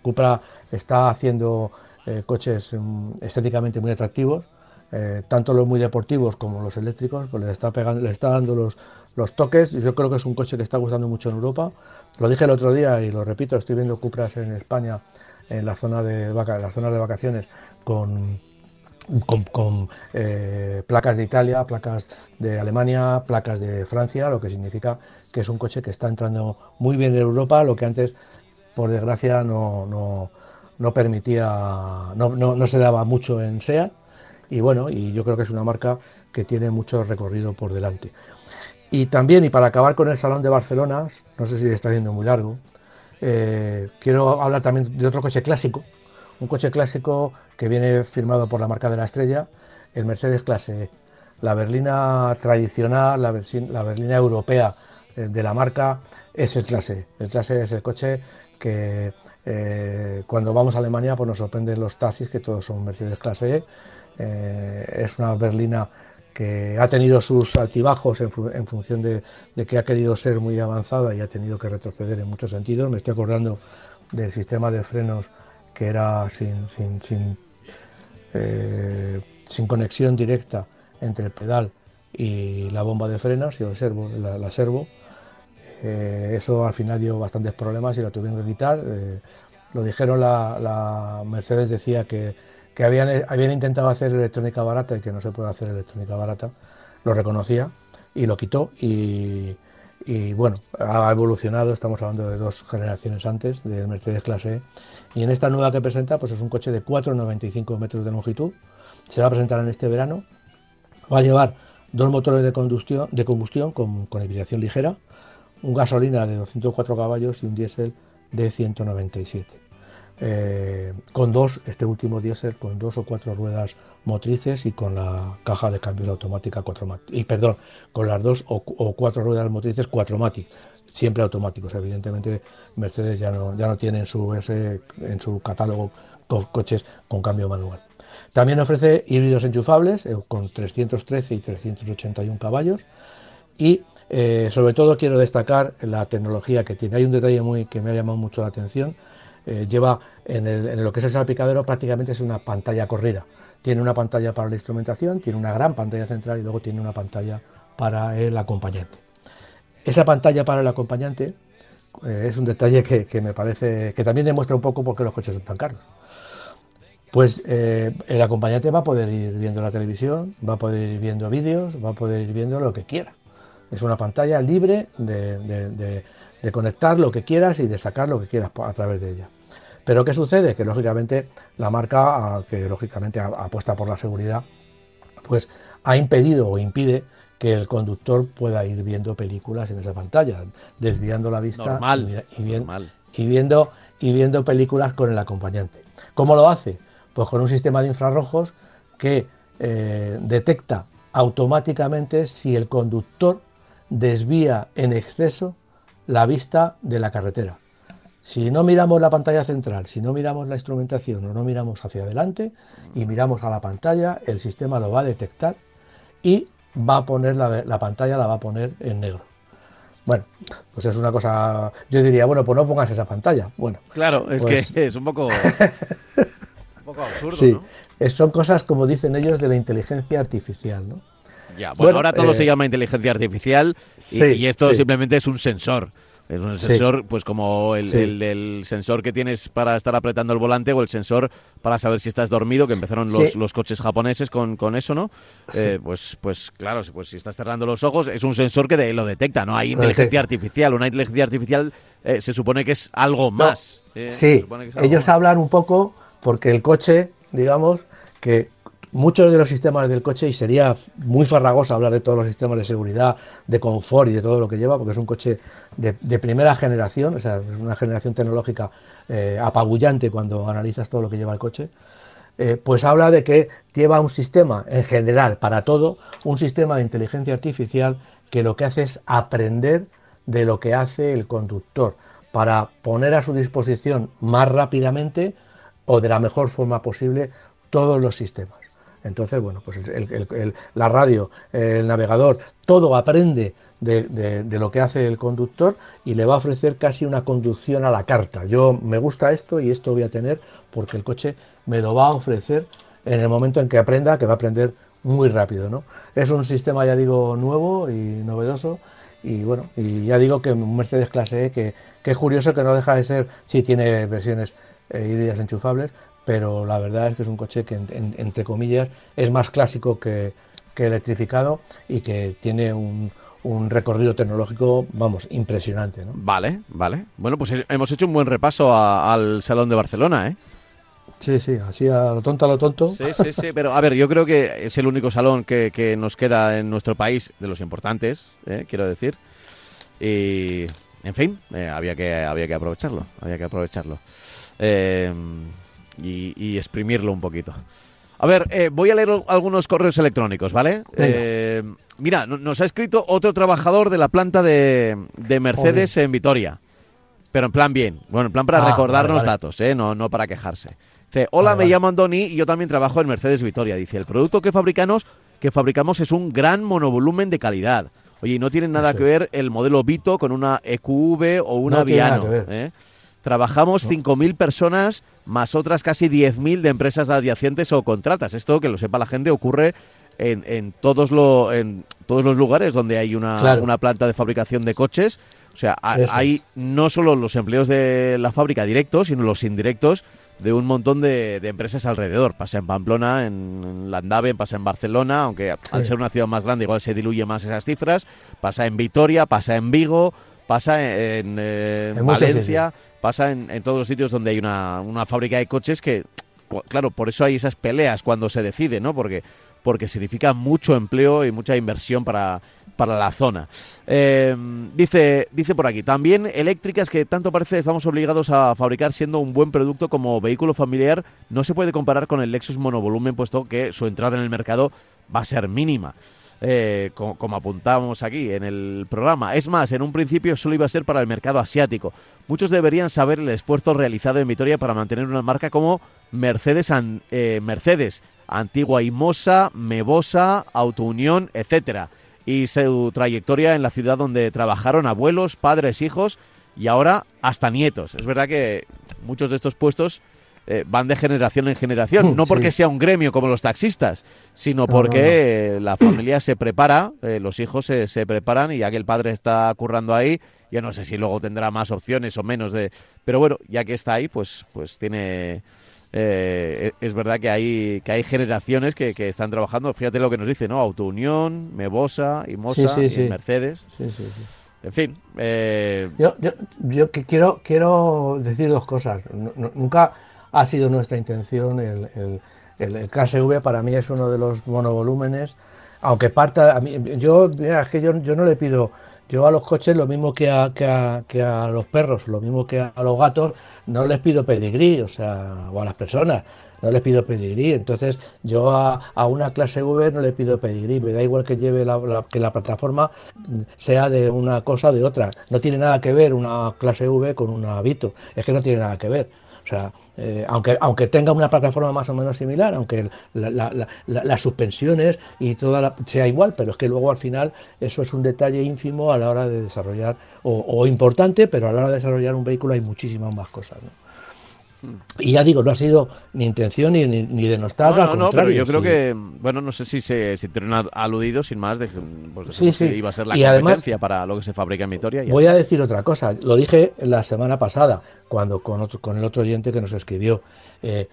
Cupra está haciendo eh, coches um, estéticamente muy atractivos, eh, tanto los muy deportivos como los eléctricos, pues le está, pegando, le está dando los, los toques. Yo creo que es un coche que está gustando mucho en Europa. Lo dije el otro día y lo repito, estoy viendo Cupras en España, en la zona de, vaca, en la zona de vacaciones, con con, con eh, placas de Italia, placas de Alemania, placas de Francia, lo que significa que es un coche que está entrando muy bien en Europa, lo que antes, por desgracia, no, no, no permitía, no, no, no, se daba mucho en SEA. Y bueno, y yo creo que es una marca que tiene mucho recorrido por delante. Y también, y para acabar con el Salón de Barcelona, no sé si le está haciendo muy largo, eh, quiero hablar también de otro coche clásico, un coche clásico que viene firmado por la marca de la estrella, el Mercedes Clase E. La berlina tradicional, la, berlina europea eh, de la marca es el Clase E. El Clase E es el coche que eh, cuando vamos a Alemania pues nos sorprenden los taxis que todos son Mercedes Clase E. Eh, es una berlina que ha tenido sus altibajos en, función de, que ha querido ser muy avanzada y ha tenido que retroceder en muchos sentidos. Me estoy acordando del sistema de frenos que era sin, sin, eh, conexión directa entre el pedal y la bomba de frenos y el servo, la, servo. Eh, eso al final dio bastantes problemas y la tuvieron que quitar. Lo dijeron, la Mercedes decía que que habían, habían intentado hacer electrónica barata y que no se puede hacer electrónica barata, lo reconocía y lo quitó y, bueno, ha evolucionado, estamos hablando de dos generaciones antes del Mercedes Clase E. Y en esta nueva que presenta pues es un coche de 4,95 metros de longitud, se va a presentar en este verano, va a llevar dos motores de combustión, de combustión con, con ligera, un gasolina de 204 caballos y un diésel de 197. Eh, con dos, este último diésel, con dos o cuatro ruedas motrices y con la caja de cambios automática 4 y perdón, con las dos o, cuatro ruedas motrices 4 matic, siempre automáticos. Evidentemente Mercedes ya no, ya no tiene en su, en su catálogo coches con cambio manual. También ofrece híbridos enchufables eh, con 313 y 381 caballos y eh, sobre todo quiero destacar la tecnología que tiene. Hay un detalle muy que me ha llamado mucho la atención eh, lleva en, lo que es el salpicadero prácticamente es una pantalla corrida. Tiene una pantalla para la instrumentación, tiene una gran pantalla central y luego tiene una pantalla para el acompañante. Esa pantalla para el acompañante eh, es un detalle que, me parece que también demuestra un poco por qué los coches son tan caros. Pues eh, el acompañante va a poder ir viendo la televisión, va a poder ir viendo vídeos, va a poder ir viendo lo que quiera. Es una pantalla libre de de conectar lo que quieras y de sacar lo que quieras a través de ella. Pero ¿qué sucede? Que lógicamente la marca, que lógicamente apuesta por la seguridad, pues ha impedido o impide que el conductor pueda ir viendo películas en esa pantalla, desviando la vista y, viendo, y viendo películas con el acompañante. ¿Cómo lo hace? Pues con un sistema de infrarrojos que eh, detecta automáticamente si el conductor desvía en exceso la vista de la carretera. Si no miramos la pantalla central, si no miramos la instrumentación o no miramos hacia adelante y miramos a la pantalla, el sistema lo va a detectar y va a poner la, pantalla, la va a poner en negro. Bueno, pues es una cosa. Yo diría, bueno, pues no pongas esa pantalla. Bueno, claro, es que pues es un poco, un poco absurdo. Sí, son cosas, como dicen ellos, de la inteligencia artificial, ¿no? Ya, bueno, ahora todo se eh, llama inteligencia artificial y, esto simplemente es un sensor. Es un sensor, pues como el, el, sensor que tienes para estar apretando el volante o el sensor para saber si estás dormido, que empezaron los, los coches japoneses con, con eso, ¿no? Eh, pues, pues claro, pues si estás cerrando los ojos, es un sensor que lo detecta, ¿no? Hay inteligencia artificial. Una inteligencia artificial eh, se supone que es algo más. sí, ellos hablan un poco porque el coche, digamos, que muchos de los sistemas del coche, y sería muy farragoso hablar de todos los sistemas de seguridad, de confort y de todo lo que lleva, porque es un coche de, primera generación, o sea, es una generación tecnológica eh, apabullante cuando analizas todo lo que lleva el coche. Eh, pues habla de que lleva un sistema en general para todo, un sistema de inteligencia artificial que lo que hace es aprender de lo que hace el conductor para poner a su disposición más rápidamente o de la mejor forma posible todos los sistemas. Entonces, bueno, pues la radio, el navegador, todo aprende de, lo que hace el conductor y le va a ofrecer casi una conducción a la carta. Yo me gusta esto y esto voy a tener porque el coche me lo va a ofrecer en el momento en que aprenda, que va a aprender muy rápido. ¿no? Es un sistema, ya digo, nuevo y novedoso. Y bueno, y ya digo que Mercedes clase E, que, es curioso que no deja de ser, si tiene versiones eh, híbridas enchufables, pero la verdad es que es un coche que, entre comillas, es más clásico que, electrificado y que tiene un, recorrido tecnológico, vamos, impresionante. ¿no? Vale, vale. Bueno, pues hemos hecho un buen repaso al Salón de Barcelona, ¿eh? Sí, sí, así a lo tonto, a lo tonto. Sí, sí, sí, pero a ver, yo creo que es el único salón que, nos queda en nuestro país de los importantes, ¿eh? quiero decir. Y en fin, eh, había, que, había que aprovecharlo, había que aprovecharlo. Eh, y, y exprimirlo un poquito. A ver, eh, voy a leer algunos correos electrónicos, ¿vale? Eh, mira, no- nos ha escrito otro trabajador de la planta de, de Mercedes en Vitoria. Pero en plan bien. Bueno, en plan para Ah, recordarnos vale, vale. datos, ¿eh? No, no para quejarse. Dice, hola, Vale, me vale. llamo Andoni y yo también trabajo en Mercedes Vitoria. Dice, el producto que fabricamos, que fabricamos es un gran monovolumen de calidad. Oye, y no tiene nada Sí. que ver el modelo Vito con una EQV o una No Viano. que ver. ¿eh? Trabajamos 5.000 personas más otras casi 10.000 de empresas adyacentes o contratas. Esto, que lo sepa la gente, ocurre en, en todos, lo, en todos los lugares donde hay una, Claro. una planta de fabricación de coches. O sea, hay no solo los empleos de la fábrica directos, sino los indirectos de un montón de, de empresas alrededor. Pasa en Pamplona, en, en Landave, pasa en Barcelona, aunque al ser una ciudad más grande igual se diluye más esas cifras. Pasa en Vitoria, pasa en Vigo, pasa en, en, eh, En muchos Valencia, pasa en, en todos los sitios donde hay una, fábrica de coches que, claro, por eso hay esas peleas cuando se decide, ¿no? Porque, porque significa mucho empleo y mucha inversión para, para la zona. Eh, dice, dice por aquí, también eléctricas que tanto parece estamos obligados a fabricar siendo un buen producto como vehículo familiar, no se puede comparar con el Lexus monovolumen, puesto que su entrada en el mercado va a ser mínima. Eh, co- como, apuntamos aquí en el programa. Es más, en un principio solo iba a ser para el mercado asiático. Muchos deberían saber el esfuerzo realizado en Vitoria para mantener una marca como Mercedes, eh, Mercedes Antigua Imosa, Mebosa, Autounión, etcétera, y su trayectoria en la ciudad donde trabajaron abuelos, padres, hijos y ahora hasta nietos. Es verdad que muchos de estos puestos eh, van de generación en generación, Mm, no porque sí. sea un gremio como los taxistas, sino No, porque no, no. la familia se prepara, eh, los hijos se, se preparan y ya que el padre está currando ahí, yo no sé si luego tendrá más opciones o menos de... Pero bueno, ya que está ahí, pues, pues tiene... eh, es verdad que hay, que hay generaciones que, que están trabajando, fíjate lo que nos dice, ¿no? Autounión, Mebosa, Imosa, Sí, sí, y. Mercedes, Sí, sí, sí. en fin. Yo, yo, yo que quiero, quiero decir dos cosas. Nu- nu- nunca ha sido nuestra intención el, el, el- el para mí es uno de los monovolúmenes, aunque parta, a mí, yo, mira, es que yo, yo no le pido, yo a los coches lo mismo que a, que, a, que a los perros, lo mismo que a los gatos, no les pido pedigrí, o sea, o a las personas, no les pido pedigrí. Entonces, yo a, a una clase V no le pido pedigrí, me da igual que lleve la, que la plataforma sea de una cosa o de otra. No tiene nada que ver una clase V con una Vito, es que no tiene nada que ver. O sea, eh, aunque, aunque tenga una plataforma más o menos similar, aunque las suspensiones y toda sea igual, pero es que luego al final eso es un detalle ínfimo a la hora de desarrollar, o, importante, pero a la hora de desarrollar un vehículo hay muchísimas más cosas. Y ya digo, no ha sido ni intención ni, ni, ni denostar. no, no, no, pero yo creo sí. que, bueno, no sé si se sintieron aludidos sin más de pues, Sí, dijimos sí. que iba a ser la Y además- competencia para lo que se fabrica en Vitoria. y Voy a decir otra cosa. Lo dije la semana pasada, cuando con, otro, con el otro oyente que nos escribió. Eh,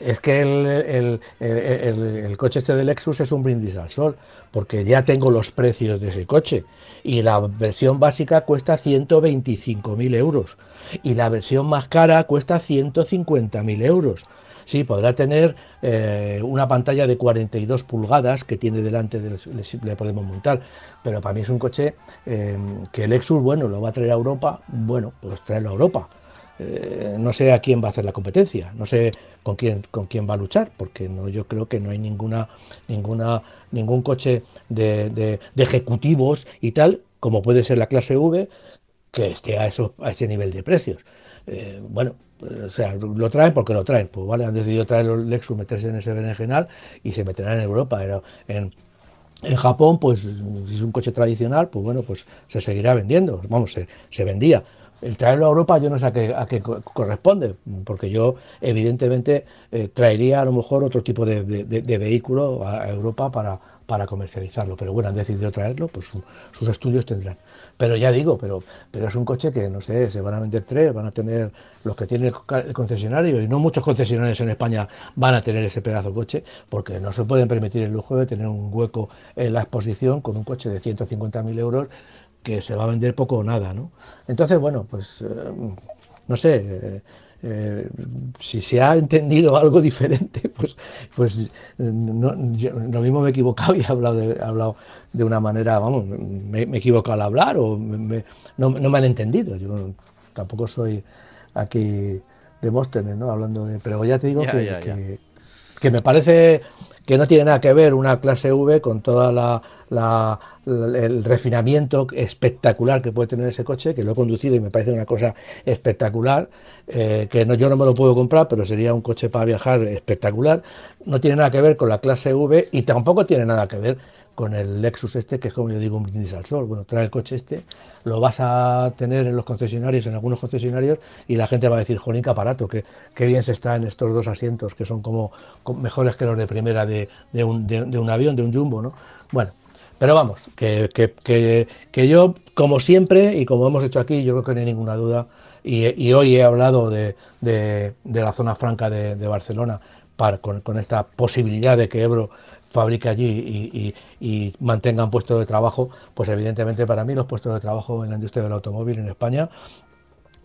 es que el, el- el- el- el coche este del Lexus es un brindis al sol, porque ya tengo los precios de ese coche. Y la versión básica cuesta 125.000 euros. Y la versión más cara cuesta 150.000 euros. Sí, podrá tener eh, una pantalla de 42 pulgadas que tiene delante, del, le, le podemos montar, pero para mí es un coche eh, que el Lexus, bueno, lo va a traer a Europa, bueno, pues traerlo a Europa. Eh, no sé a quién va a hacer la competencia, no sé con quién, con quién va a luchar, porque no, yo creo que no hay ninguna, ninguna, ningún coche de, de- de ejecutivos y tal, como puede ser la clase V, que esté a, eso, a ese nivel de precios. Eh, bueno, o sea, lo traen porque lo traen, pues vale, han decidido traer los Lexus, meterse en ese berenjenal y se meterán en Europa, en, en Japón, pues si es un coche tradicional, pues bueno, pues se seguirá vendiendo, vamos, se, se vendía. El traerlo a Europa yo no sé a qué, a qué co- corresponde, porque yo evidentemente eh, traería a lo mejor otro tipo de, de- vehículo a, Europa para, para comercializarlo, pero bueno, han decidido traerlo, pues su- sus estudios tendrán. Pero ya digo, pero, pero es un coche que, no sé, se van a vender tres, van a tener los que tiene el ca- el concesionario, y no muchos concesionarios en España van a tener ese pedazo de coche, porque no se pueden permitir el lujo de tener un hueco en la exposición con un coche de 150.000 euros que se va a vender poco o nada, ¿no? Entonces, bueno, pues, eh, no sé, eh, eh, si se ha entendido algo diferente, pues, pues no, lo mismo me he equivocado y he hablado de, hablado de una manera, vamos, me, he equivocado al hablar o no, me han entendido. Yo tampoco soy aquí Demóstenes, ¿no? Hablando de. Pero ya te digo que, que, me parece que no tiene nada que ver una clase V con toda la, el refinamiento espectacular que puede tener ese coche, que lo he conducido y me parece una cosa espectacular, eh, que no, yo no me lo puedo comprar, pero sería un coche para viajar espectacular. No tiene nada que ver con la clase V y tampoco tiene nada que ver con el Lexus este, que es como yo digo un brindis al sol. Bueno, trae el coche este, lo vas a tener en los concesionarios, en algunos concesionarios, y la gente va a decir, jolín, qué aparato, que qué bien se está en estos dos asientos, que son como, mejores que los de primera de, un, de, un, avión, de un jumbo, ¿no? Bueno, pero vamos, que, que, que, yo, como siempre, y como hemos hecho aquí, yo creo que no hay ninguna duda, y, hoy he hablado de, de, la zona franca de, Barcelona, con, con esta posibilidad de que Ebro fabrique allí y, mantengan puestos de trabajo, pues evidentemente para mí los puestos de trabajo en la industria del automóvil en España,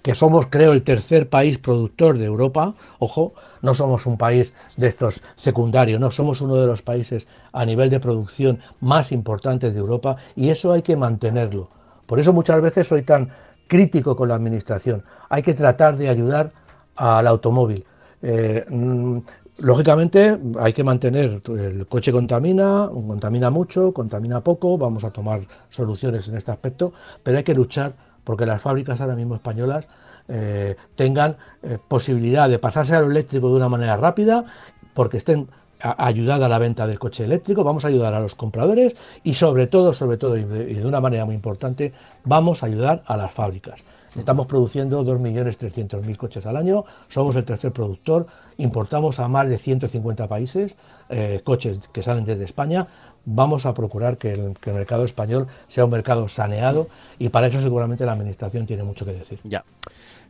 que somos creo el tercer país productor de Europa, ojo, no somos un país de estos secundarios, no, somos uno de los países a nivel de producción más importantes de Europa y eso hay que mantenerlo. Por eso muchas veces soy tan crítico con la administración. Hay que tratar de ayudar al automóvil. Eh, mm, Lógicamente hay que mantener, el coche contamina, contamina mucho, contamina poco, vamos a tomar soluciones en este aspecto, pero hay que luchar porque las fábricas ahora mismo españolas eh, tengan eh, posibilidad de pasarse a lo eléctrico de una manera rápida, porque estén ayudadas a la venta del coche eléctrico, vamos a ayudar a los compradores y sobre todo, sobre todo y de una manera muy importante, vamos a ayudar a las fábricas. Estamos produciendo 2.300.000 coches al año, somos el tercer productor, importamos a más de 150 países eh, coches que salen desde España. Vamos a procurar que el, mercado español sea un mercado saneado y para eso seguramente la Administración tiene mucho que decir. Ya.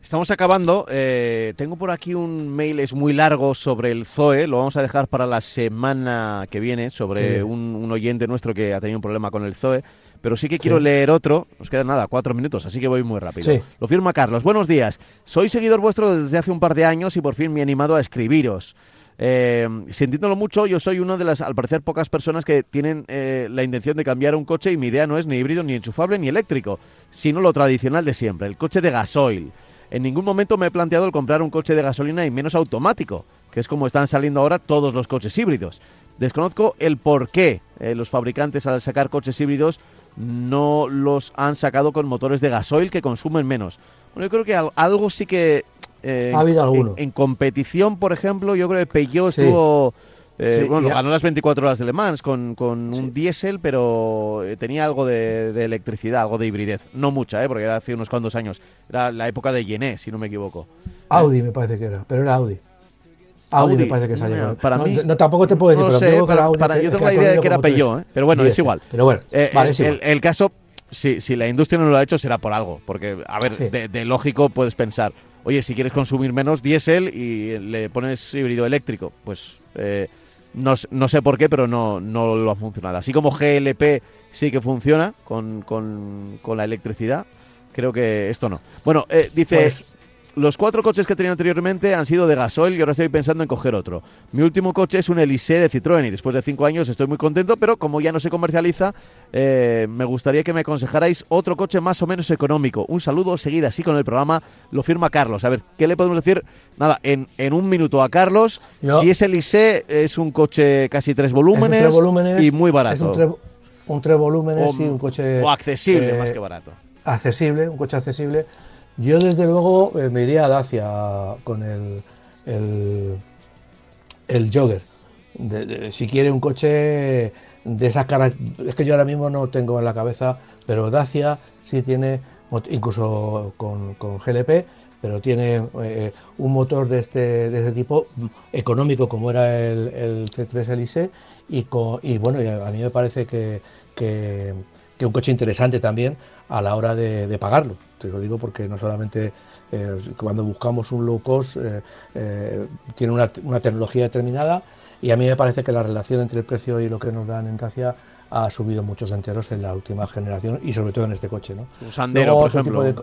Estamos acabando. Eh, tengo por aquí un mail, es muy largo sobre el ZOE. Lo vamos a dejar para la semana que viene, sobre un, un, oyente nuestro que ha tenido un problema con el ZOE pero sí que quiero leer otro. Nos quedan nada, cuatro minutos, así que voy muy rápido. Lo firma Carlos. Buenos días. Soy seguidor vuestro desde hace un par de años y por fin me he animado a escribiros. Eh, sintiéndolo mucho, yo soy una de las, al parecer, pocas personas que tienen eh, la intención de cambiar un coche y mi idea no es ni híbrido, ni enchufable, ni eléctrico, sino lo tradicional de siempre, el coche de gasoil. En ningún momento me he planteado el comprar un coche de gasolina y menos automático, que es como están saliendo ahora todos los coches híbridos. Desconozco el por qué eh, los fabricantes al sacar coches híbridos no los han sacado con motores de gasoil que consumen menos. Bueno, yo creo que algo sí que... Eh, ha habido alguno. En, competición, por ejemplo, yo creo que Peugeot estuvo... Eh, bueno, ganó las 24 horas de Le Mans con, un diésel, pero eh, tenía algo de, electricidad, algo de hibridez. No mucha, ¿eh? porque era hace unos cuantos años. Era la época de Gené, si no me equivoco. Audi me parece que era, pero era Audi. Audi, parece que salió. para mí, no, tampoco te puedo decir, pero yo tengo la idea de que era Peugeot, ¿eh? pero bueno, es igual. Pero bueno, eh, el, caso, si, si la industria no lo ha hecho, será por algo. Porque, a ver, de, lógico puedes pensar, oye, si quieres consumir menos diésel y le pones híbrido eléctrico, pues eh, no, no, sé por qué, pero no, no lo ha funcionado. Así como GLP sí que funciona con, con, con la electricidad, creo que esto no. Bueno, eh, dice... Pues, los cuatro coches que tenía anteriormente han sido de gasoil y ahora estoy pensando en coger otro. Mi último coche es un Elise de Citroën y después de cinco años estoy muy contento, pero como ya no se comercializa, eh, me gustaría que me aconsejarais otro coche más o menos económico. Un saludo, seguida así con el programa, lo firma Carlos. A ver, ¿qué le podemos decir? Nada, en, un minuto a Carlos, si es Elise, es un coche casi tres volúmenes, y muy barato. un, tres volúmenes y un coche... O accesible, eh, más que barato. Accesible, un coche accesible yo desde luego eh, me iría a Dacia con el, el, Jogger. si quiere un coche de esas características, es que yo ahora mismo no tengo en la cabeza, pero Dacia sí tiene, incluso con, GLP, pero tiene eh, un motor de este, de este tipo económico como era el, el C3 Elise y, y bueno, a mí me parece que, que, un coche interesante también a la hora de pagarlo. Te lo digo porque no solamente eh, cuando buscamos un low cost eh, eh, tiene una, tecnología determinada y a mí me parece que la relación entre el precio y lo que nos dan en Dacia ha subido muchos enteros en la última generación y sobre todo en este coche. ¿no? Un Sandero, por ejemplo. ¿eh?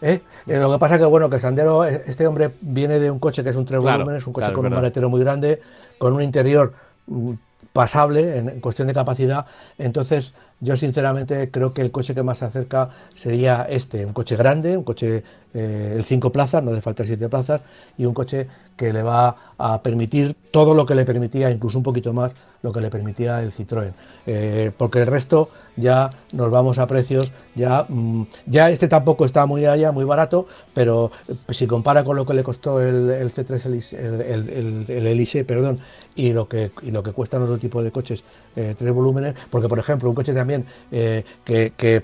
Eh, lo que pasa que bueno que el Sandero, este hombre viene de un coche que es un tres Claro, volúmenes, un coche claro, con un maletero muy grande, con un interior mm, pasable en, en cuestión de capacidad. Entonces, yo sinceramente creo que el coche que más se acerca sería este, un coche grande, un coche eh, el 5 plazas, no hace falta 7 plazas, y un coche que le va a permitir todo lo que le permitía, incluso un poquito más, lo que le permitía el Citroën. Eh, porque el resto ya nos vamos a precios, ya, mm, ya este tampoco está muy allá, muy barato, pero eh, si compara con lo que le costó el, el C3 Elise, el, el- el- el Elise, perdón, y lo que y lo que cuestan otro tipo de coches eh, tres volúmenes, porque por ejemplo un coche también eh, que, que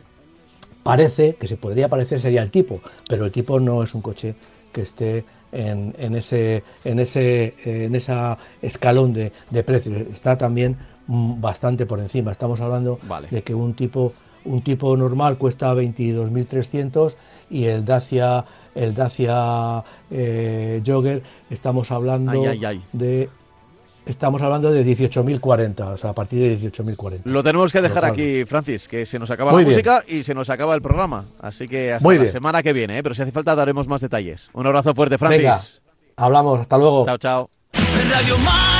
parece, que se podría parecer sería el tipo, pero el tipo no es un coche que esté en, en ese en ese en esa escalón de, de precios. Está también mm, bastante por encima. Estamos hablando Vale. de que un tipo un tipo normal cuesta 22.300 y el Dacia el Dacia eh, Jogger estamos hablando Ay, ay, ay. de estamos hablando de 18.040, o sea, a partir de 18.040. Lo tenemos que dejar aquí, Francis, que se nos acaba Muy la bien. música y se nos acaba el programa. Así que hasta Muy la bien. semana que viene, ¿eh? pero si hace falta daremos más detalles. Un abrazo fuerte, Francis. Venga, hablamos, hasta luego. Chao, chao. Radio Mar.